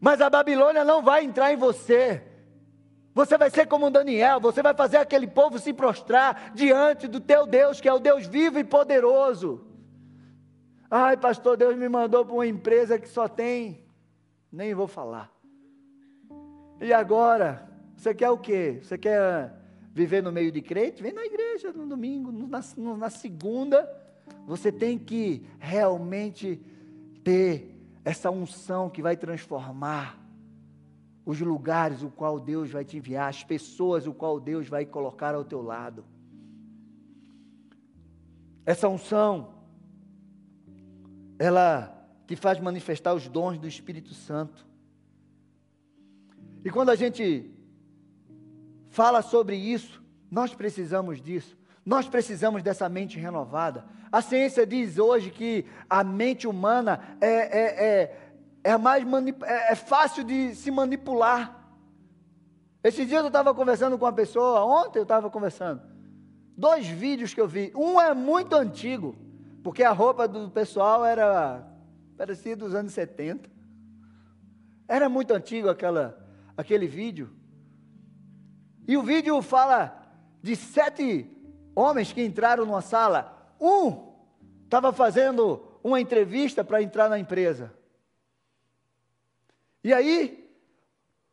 Speaker 1: mas a Babilônia não vai entrar em você. Você vai ser como Daniel, você vai fazer aquele povo se prostrar diante do teu Deus, que é o Deus vivo e poderoso. Ai, pastor, Deus me mandou para uma empresa que só tem. Nem vou falar. E agora? Você quer o quê? Você quer viver no meio de crente? Vem na igreja no domingo, na, na segunda. Você tem que realmente ter essa unção que vai transformar os lugares o qual Deus vai te enviar, as pessoas o qual Deus vai colocar ao teu lado. Essa unção ela te faz manifestar os dons do Espírito Santo. E quando a gente fala sobre isso, nós precisamos disso. Nós precisamos dessa mente renovada. A ciência diz hoje que a mente humana é, é, é, é mais é, é fácil de se manipular. Esses dias eu estava conversando com uma pessoa, ontem eu estava conversando. Dois vídeos que eu vi. Um é muito antigo. Porque a roupa do pessoal era parecia dos anos 70. Era muito antigo aquela, aquele vídeo. E o vídeo fala de sete homens que entraram numa sala. Um estava fazendo uma entrevista para entrar na empresa. E aí,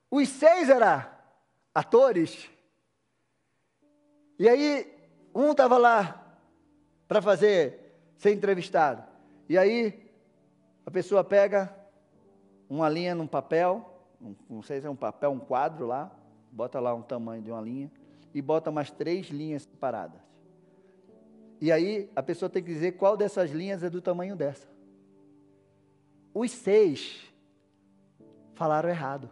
Speaker 1: os seis eram atores. E aí, um estava lá para fazer ser entrevistado. E aí, a pessoa pega uma linha num papel, não sei se é um papel, um quadro lá, bota lá um tamanho de uma linha, e bota mais três linhas separadas. E aí, a pessoa tem que dizer qual dessas linhas é do tamanho dessa. Os seis falaram errado.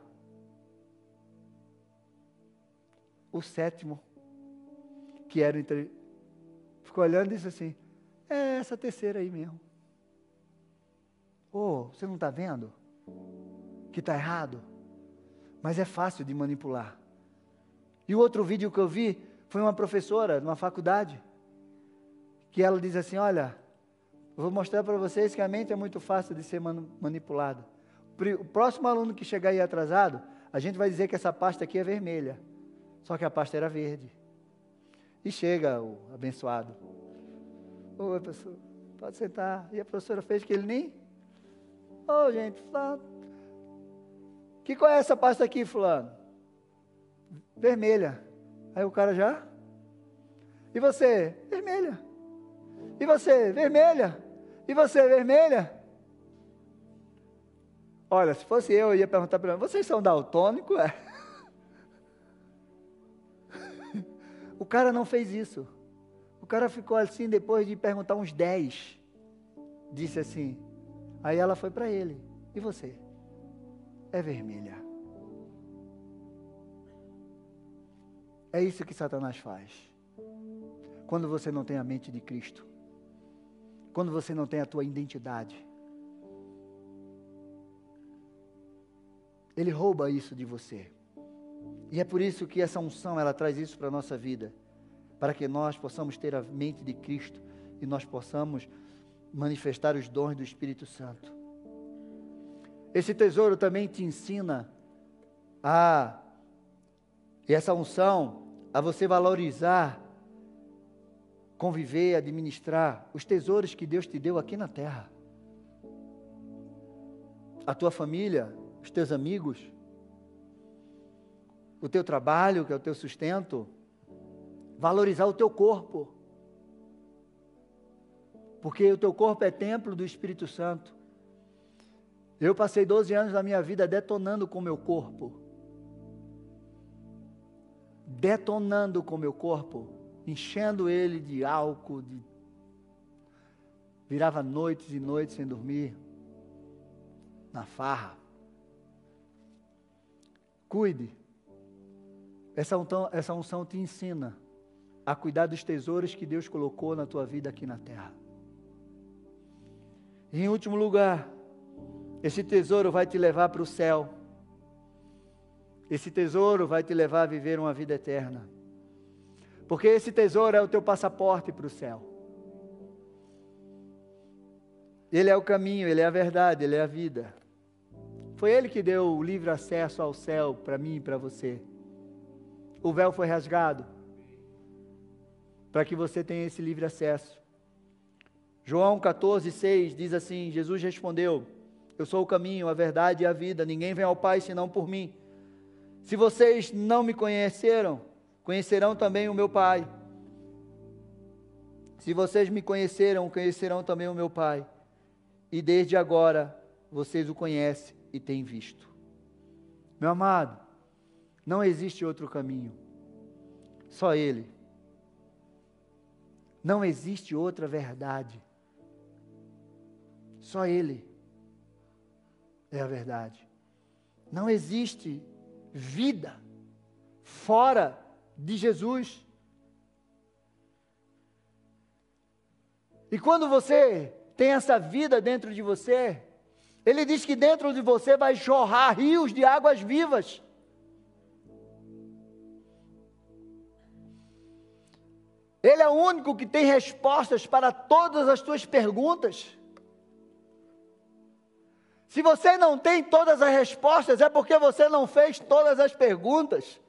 Speaker 1: O sétimo que era o entre... ficou olhando e disse assim: É essa terceira aí mesmo. Oh, você não está vendo que está errado? Mas é fácil de manipular. E o outro vídeo que eu vi foi uma professora numa faculdade que ela diz assim: Olha, vou mostrar para vocês que a mente é muito fácil de ser manipulada. O próximo aluno que chegar aí atrasado, a gente vai dizer que essa pasta aqui é vermelha. Só que a pasta era verde. E chega o abençoado. Oi, professor, pode sentar. E a professora fez que ele nem. Ô, oh, gente, fulano. Que qual é essa pasta aqui, fulano? Vermelha. Aí o cara já. E você? Vermelha. E você? Vermelha. E você? Vermelha. Olha, se fosse eu, eu ia perguntar para ele: vocês são daltônicos? É. O cara não fez isso. O cara ficou assim depois de perguntar uns dez. Disse assim. Aí ela foi para ele. E você? É vermelha. É isso que Satanás faz. Quando você não tem a mente de Cristo. Quando você não tem a tua identidade. Ele rouba isso de você. E é por isso que essa unção, ela traz isso para a nossa vida. Para que nós possamos ter a mente de Cristo e nós possamos manifestar os dons do Espírito Santo. Esse tesouro também te ensina a, e essa unção, a você valorizar, conviver, administrar os tesouros que Deus te deu aqui na terra. A tua família, os teus amigos, o teu trabalho, que é o teu sustento, valorizar o teu corpo. Porque o teu corpo é templo do Espírito Santo. Eu passei 12 anos da minha vida detonando com o meu corpo. Detonando com o meu corpo, enchendo ele de álcool, de... virava noites e noites sem dormir, na farra. Cuide essa unção, essa unção te ensina a cuidar dos tesouros que Deus colocou na tua vida aqui na terra. E em último lugar, esse tesouro vai te levar para o céu. Esse tesouro vai te levar a viver uma vida eterna. Porque esse tesouro é o teu passaporte para o céu. Ele é o caminho, ele é a verdade, ele é a vida. Foi ele que deu o livre acesso ao céu para mim e para você o véu foi rasgado para que você tenha esse livre acesso. João 14, 6 diz assim: Jesus respondeu: Eu sou o caminho, a verdade e a vida, ninguém vem ao Pai senão por mim. Se vocês não me conheceram, conhecerão também o meu Pai. Se vocês me conheceram, conhecerão também o meu Pai. E desde agora vocês o conhecem e têm visto. Meu amado, não existe outro caminho. Só Ele. Não existe outra verdade. Só Ele é a verdade. Não existe vida fora de Jesus. E quando você tem essa vida dentro de você, ele diz que dentro de você vai jorrar rios de águas vivas. Ele é o único que tem respostas para todas as tuas perguntas. Se você não tem todas as respostas, é porque você não fez todas as perguntas.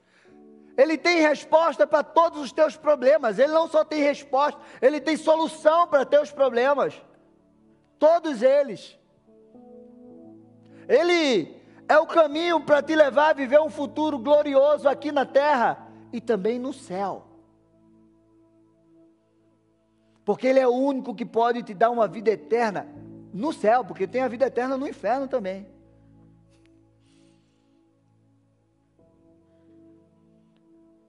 Speaker 1: Ele tem resposta para todos os teus problemas. Ele não só tem resposta, ele tem solução para teus problemas. Todos eles. Ele é o caminho para te levar a viver um futuro glorioso aqui na terra e também no céu. Porque Ele é o único que pode te dar uma vida eterna no céu, porque tem a vida eterna no inferno também.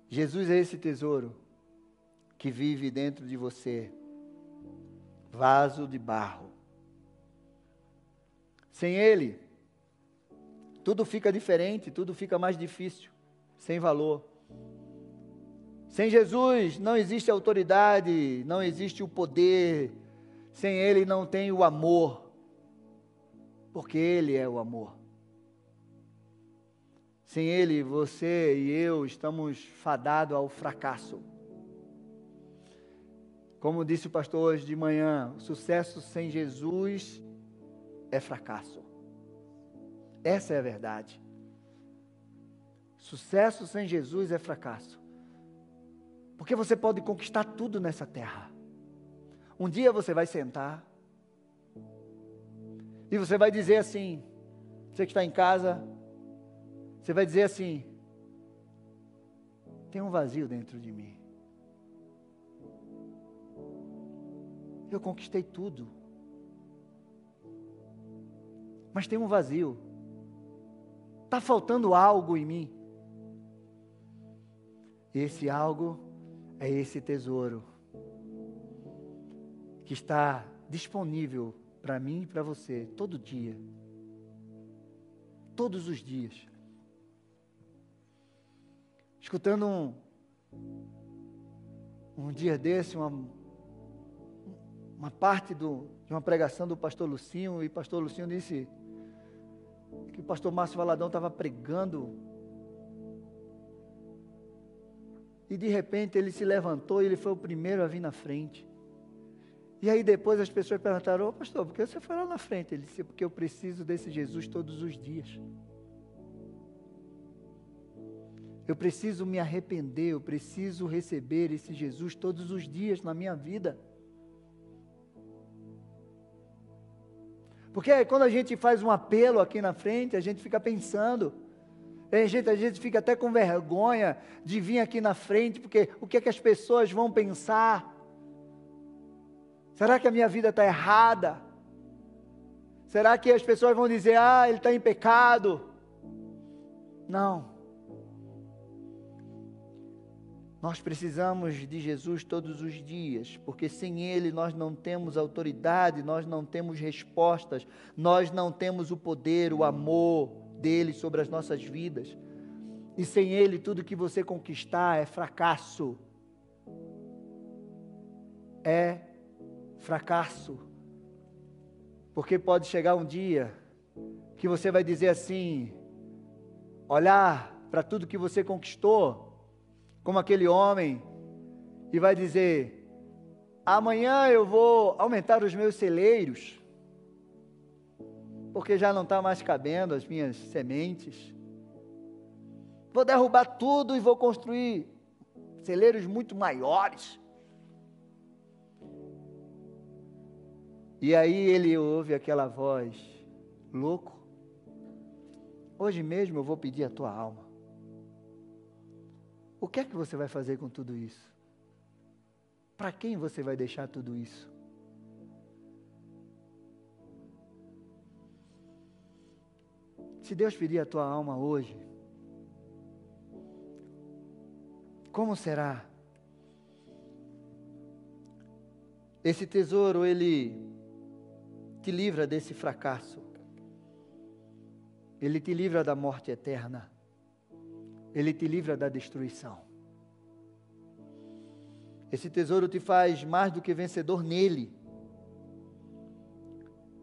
Speaker 1: Jesus é esse tesouro que vive dentro de você, vaso de barro. Sem Ele, tudo fica diferente, tudo fica mais difícil, sem valor. Sem Jesus não existe autoridade, não existe o poder, sem Ele não tem o amor, porque Ele é o amor. Sem Ele, você e eu estamos fadados ao fracasso. Como disse o pastor hoje de manhã, o sucesso sem Jesus é fracasso. Essa é a verdade. Sucesso sem Jesus é fracasso. Porque você pode conquistar tudo nessa terra. Um dia você vai sentar e você vai dizer assim: você que está em casa, você vai dizer assim: tem um vazio dentro de mim. Eu conquistei tudo. Mas tem um vazio. Está faltando algo em mim. Esse algo é esse tesouro que está disponível para mim e para você todo dia. Todos os dias. Escutando um, um dia desse, uma, uma parte do, de uma pregação do pastor Lucinho, e pastor Lucinho disse que o pastor Márcio Valadão estava pregando. E de repente ele se levantou e ele foi o primeiro a vir na frente. E aí depois as pessoas perguntaram, oh, pastor, por que você foi lá na frente? Ele disse, porque eu preciso desse Jesus todos os dias. Eu preciso me arrepender, eu preciso receber esse Jesus todos os dias na minha vida. Porque quando a gente faz um apelo aqui na frente, a gente fica pensando, a gente, a gente fica até com vergonha de vir aqui na frente, porque o que é que as pessoas vão pensar? Será que a minha vida está errada? Será que as pessoas vão dizer, ah, ele está em pecado? Não. Nós precisamos de Jesus todos os dias, porque sem Ele nós não temos autoridade, nós não temos respostas, nós não temos o poder, o amor dele sobre as nossas vidas. E sem Ele, tudo que você conquistar é fracasso. É fracasso. Porque pode chegar um dia que você vai dizer assim: olhar para tudo que você conquistou, como aquele homem, e vai dizer: amanhã eu vou aumentar os meus celeiros, porque já não está mais cabendo as minhas sementes. Vou derrubar tudo e vou construir celeiros muito maiores. E aí ele ouve aquela voz: Louco, hoje mesmo eu vou pedir a tua alma. O que é que você vai fazer com tudo isso? Para quem você vai deixar tudo isso? Se Deus pedir a tua alma hoje, como será? Esse tesouro, ele te livra desse fracasso. Ele te livra da morte eterna. Ele te livra da destruição. Esse tesouro te faz mais do que vencedor nele.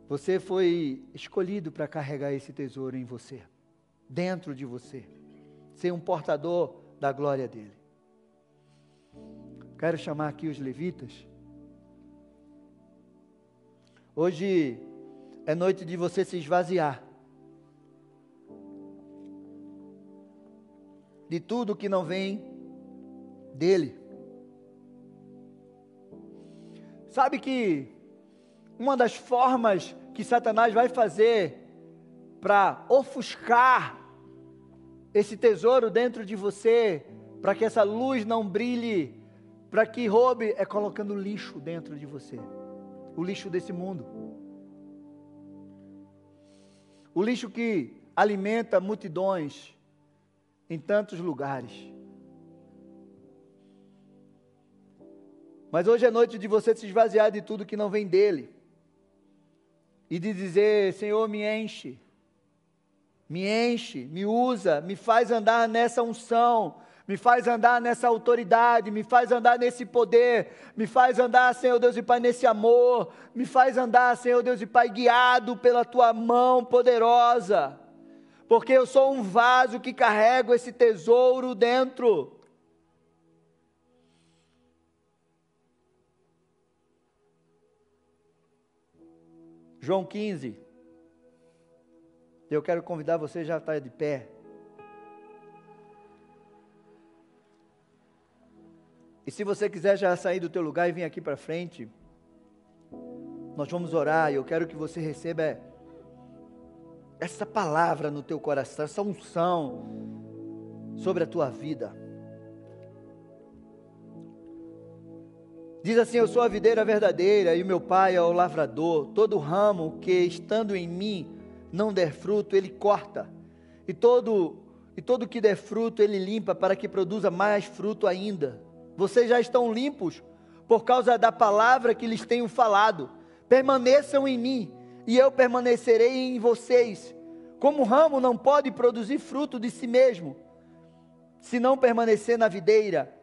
Speaker 1: Você foi escolhido para carregar esse tesouro em você, dentro de você, ser um portador da glória dele. Quero chamar aqui os levitas. Hoje é noite de você se esvaziar. De tudo que não vem dele. Sabe que uma das formas que Satanás vai fazer para ofuscar esse tesouro dentro de você, para que essa luz não brilhe, para que roube, é colocando lixo dentro de você o lixo desse mundo. O lixo que alimenta multidões em tantos lugares. Mas hoje é noite de você se esvaziar de tudo que não vem dele. E de dizer: Senhor, me enche. Me enche, me usa, me faz andar nessa unção, me faz andar nessa autoridade, me faz andar nesse poder, me faz andar, Senhor Deus e Pai, nesse amor, me faz andar, Senhor Deus e Pai, guiado pela tua mão poderosa, porque eu sou um vaso que carrego esse tesouro dentro. João 15. Eu quero convidar você já está de pé. E se você quiser já sair do teu lugar e vir aqui para frente, nós vamos orar e eu quero que você receba essa palavra no teu coração, essa unção sobre a tua vida. Diz assim: Eu sou a videira verdadeira e o meu pai é o lavrador. Todo ramo que estando em mim não der fruto, ele corta. E todo e todo que der fruto, ele limpa para que produza mais fruto ainda. Vocês já estão limpos por causa da palavra que lhes tenho falado. Permaneçam em mim e eu permanecerei em vocês. Como o ramo não pode produzir fruto de si mesmo, se não permanecer na videira,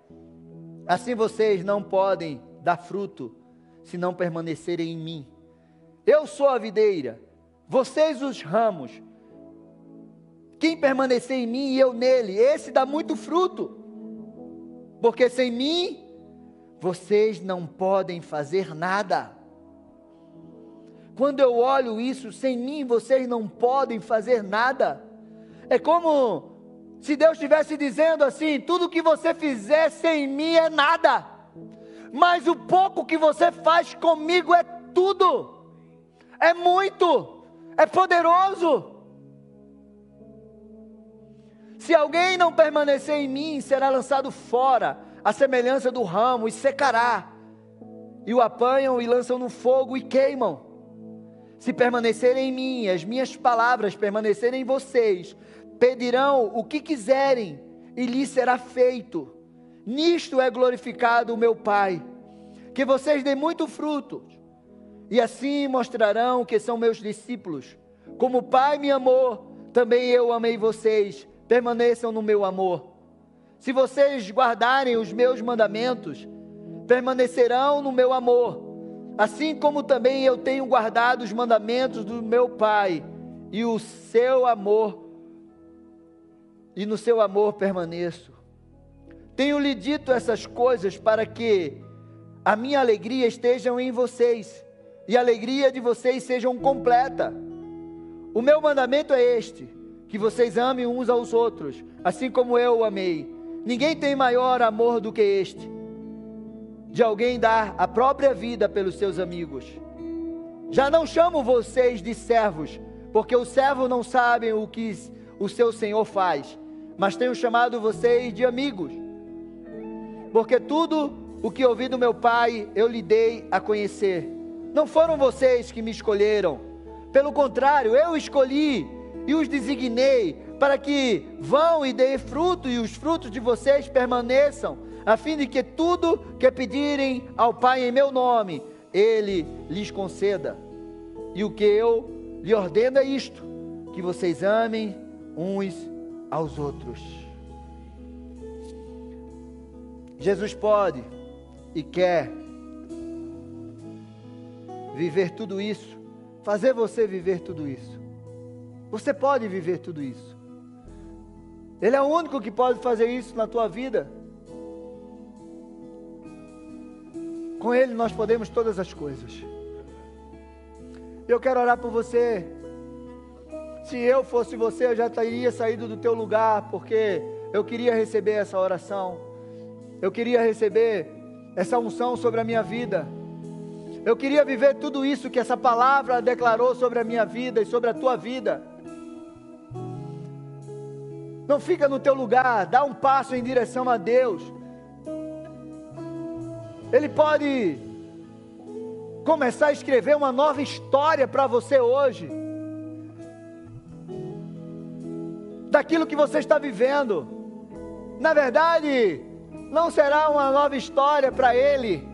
Speaker 1: assim vocês não podem dar fruto, se não permanecerem em mim. Eu sou a videira, vocês os ramos. Quem permanecer em mim e eu nele, esse dá muito fruto porque sem mim vocês não podem fazer nada. Quando eu olho isso, sem mim vocês não podem fazer nada. É como se Deus estivesse dizendo assim: tudo que você fizer sem mim é nada, mas o pouco que você faz comigo é tudo, é muito, é poderoso. Se alguém não permanecer em mim, será lançado fora, a semelhança do ramo, e secará. E o apanham e lançam no fogo e queimam. Se permanecerem em mim, as minhas palavras permanecerem em vocês, pedirão o que quiserem e lhes será feito. Nisto é glorificado o meu Pai, que vocês dêem muito fruto, e assim mostrarão que são meus discípulos. Como o Pai me amou, também eu amei vocês permaneçam no meu amor. Se vocês guardarem os meus mandamentos, permanecerão no meu amor, assim como também eu tenho guardado os mandamentos do meu Pai, e o seu amor, e no seu amor permaneço. Tenho-lhe dito essas coisas para que a minha alegria esteja em vocês, e a alegria de vocês seja completa. O meu mandamento é este: que vocês amem uns aos outros, assim como eu o amei. Ninguém tem maior amor do que este, de alguém dar a própria vida pelos seus amigos. Já não chamo vocês de servos, porque o servo não sabe o que o seu senhor faz, mas tenho chamado vocês de amigos, porque tudo o que ouvi do meu pai eu lhe dei a conhecer. Não foram vocês que me escolheram, pelo contrário, eu escolhi e os designei para que vão e deem fruto e os frutos de vocês permaneçam, a fim de que tudo que pedirem ao Pai em meu nome, Ele lhes conceda. E o que eu lhe ordeno é isto: que vocês amem uns aos outros. Jesus pode e quer viver tudo isso, fazer você viver tudo isso. Você pode viver tudo isso. Ele é o único que pode fazer isso na tua vida. Com Ele nós podemos todas as coisas. Eu quero orar por você. Se eu fosse você, eu já teria saído do teu lugar, porque eu queria receber essa oração. Eu queria receber essa unção sobre a minha vida. Eu queria viver tudo isso que essa palavra declarou sobre a minha vida e sobre a tua vida. Não fica no teu lugar, dá um passo em direção a Deus. Ele pode começar a escrever uma nova história para você hoje. Daquilo que você está vivendo. Na verdade, não será uma nova história para ele.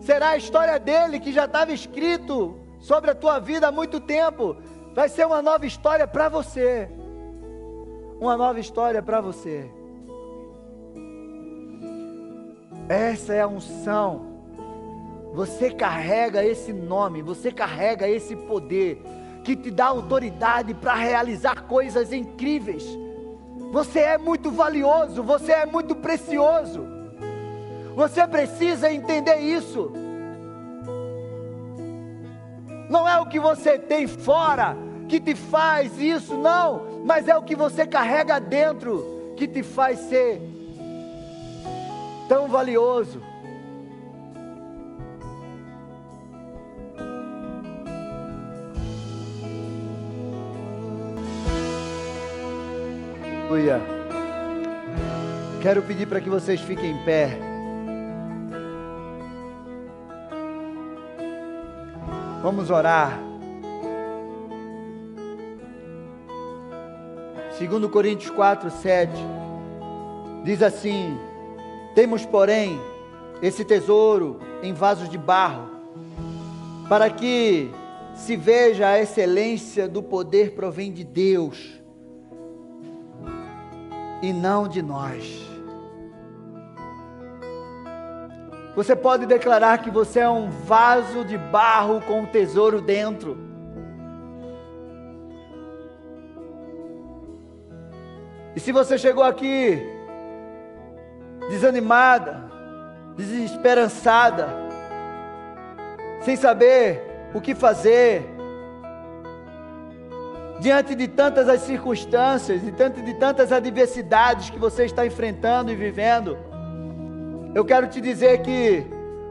Speaker 1: Será a história dele que já estava escrito sobre a tua vida há muito tempo. Vai ser uma nova história para você uma nova história para você. Essa é a unção. Você carrega esse nome, você carrega esse poder que te dá autoridade para realizar coisas incríveis. Você é muito valioso, você é muito precioso. Você precisa entender isso. Não é o que você tem fora que te faz isso, não, mas é o que você carrega dentro que te faz ser tão valioso. Aleluia. Quero pedir para que vocês fiquem em pé. Vamos orar. Segundo Coríntios 4, 7, diz assim: Temos, porém, esse tesouro em vasos de barro, para que se veja a excelência do poder provém de Deus e não de nós. Você pode declarar que você é um vaso de barro com um tesouro dentro. E se você chegou aqui desanimada, desesperançada, sem saber o que fazer, diante de tantas as circunstâncias diante de tantas adversidades que você está enfrentando e vivendo, eu quero te dizer que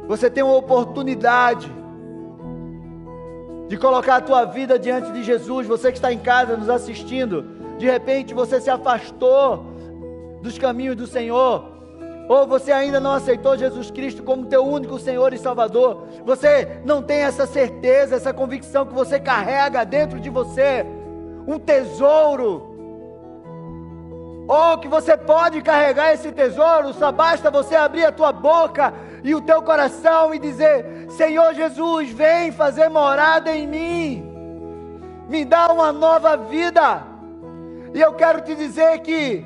Speaker 1: você tem uma oportunidade de colocar a tua vida diante de Jesus. Você que está em casa nos assistindo, de repente você se afastou dos caminhos do Senhor, ou você ainda não aceitou Jesus Cristo como teu único Senhor e Salvador. Você não tem essa certeza, essa convicção que você carrega dentro de você um tesouro. Ou que você pode carregar esse tesouro, só basta você abrir a tua boca e o teu coração e dizer: Senhor Jesus, vem fazer morada em mim, me dá uma nova vida. E eu quero te dizer que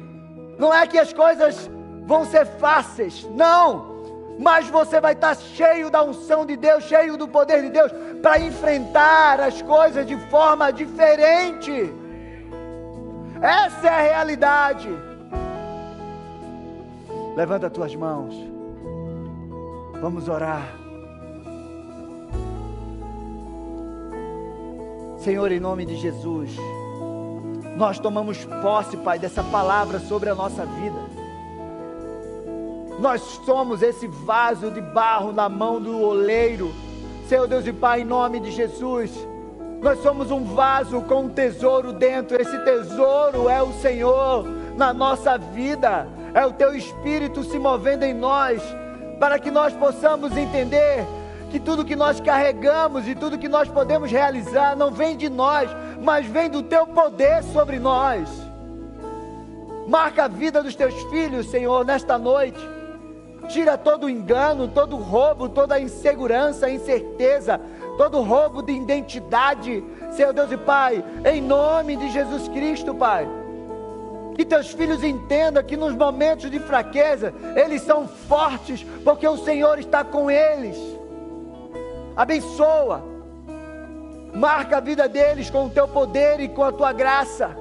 Speaker 1: não é que as coisas vão ser fáceis, não mas você vai estar cheio da unção de Deus, cheio do poder de Deus, para enfrentar as coisas de forma diferente. Essa é a realidade. Levanta as tuas mãos. Vamos orar. Senhor, em nome de Jesus, nós tomamos posse, Pai, dessa palavra sobre a nossa vida. Nós somos esse vaso de barro na mão do oleiro. Senhor Deus e Pai, em nome de Jesus. Nós somos um vaso com um tesouro dentro. Esse tesouro é o Senhor na nossa vida. É o teu espírito se movendo em nós, para que nós possamos entender que tudo que nós carregamos e tudo que nós podemos realizar não vem de nós, mas vem do teu poder sobre nós. Marca a vida dos teus filhos, Senhor, nesta noite tira todo engano, todo roubo, toda insegurança, incerteza, todo roubo de identidade, Senhor Deus e Pai, em nome de Jesus Cristo, Pai. Que teus filhos entendam que nos momentos de fraqueza, eles são fortes, porque o Senhor está com eles. Abençoa, marca a vida deles com o teu poder e com a tua graça.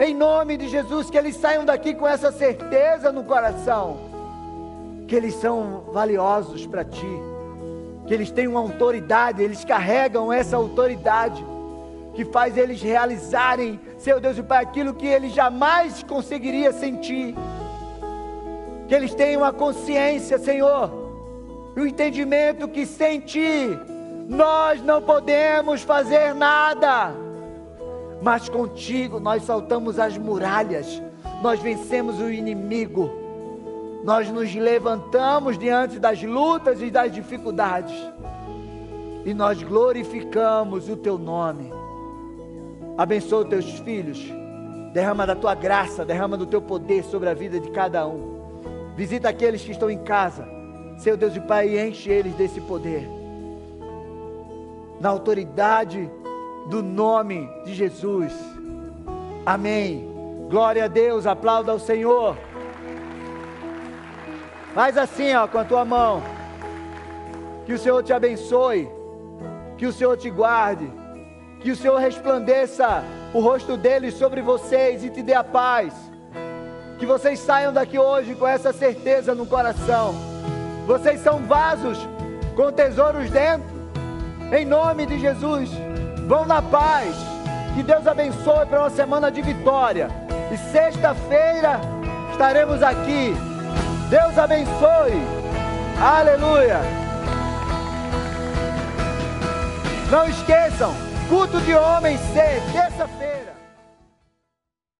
Speaker 1: Em nome de Jesus, que eles saiam daqui com essa certeza no coração que eles são valiosos para ti, que eles têm uma autoridade, eles carregam essa autoridade que faz eles realizarem, seu Deus e Pai, aquilo que eles jamais conseguiriam sentir. Que eles tenham a consciência, Senhor, e o entendimento que sem Ti nós não podemos fazer nada, mas contigo nós saltamos as muralhas, nós vencemos o inimigo nós nos levantamos diante das lutas e das dificuldades e nós glorificamos o teu nome. Abençoa os teus filhos, derrama da tua graça, derrama do teu poder sobre a vida de cada um. Visita aqueles que estão em casa, Seu Deus e Pai, enche eles desse poder. Na autoridade do nome de Jesus. Amém. Glória a Deus, aplauda ao Senhor. Faz assim, ó, com a tua mão. Que o Senhor te abençoe. Que o Senhor te guarde. Que o Senhor resplandeça o rosto dele sobre vocês e te dê a paz. Que vocês saiam daqui hoje com essa certeza no coração. Vocês são vasos com tesouros dentro. Em nome de Jesus. Vão na paz. Que Deus abençoe para uma semana de vitória. E sexta-feira estaremos aqui. Deus abençoe. Aleluia. Não esqueçam, culto de homens terça-feira.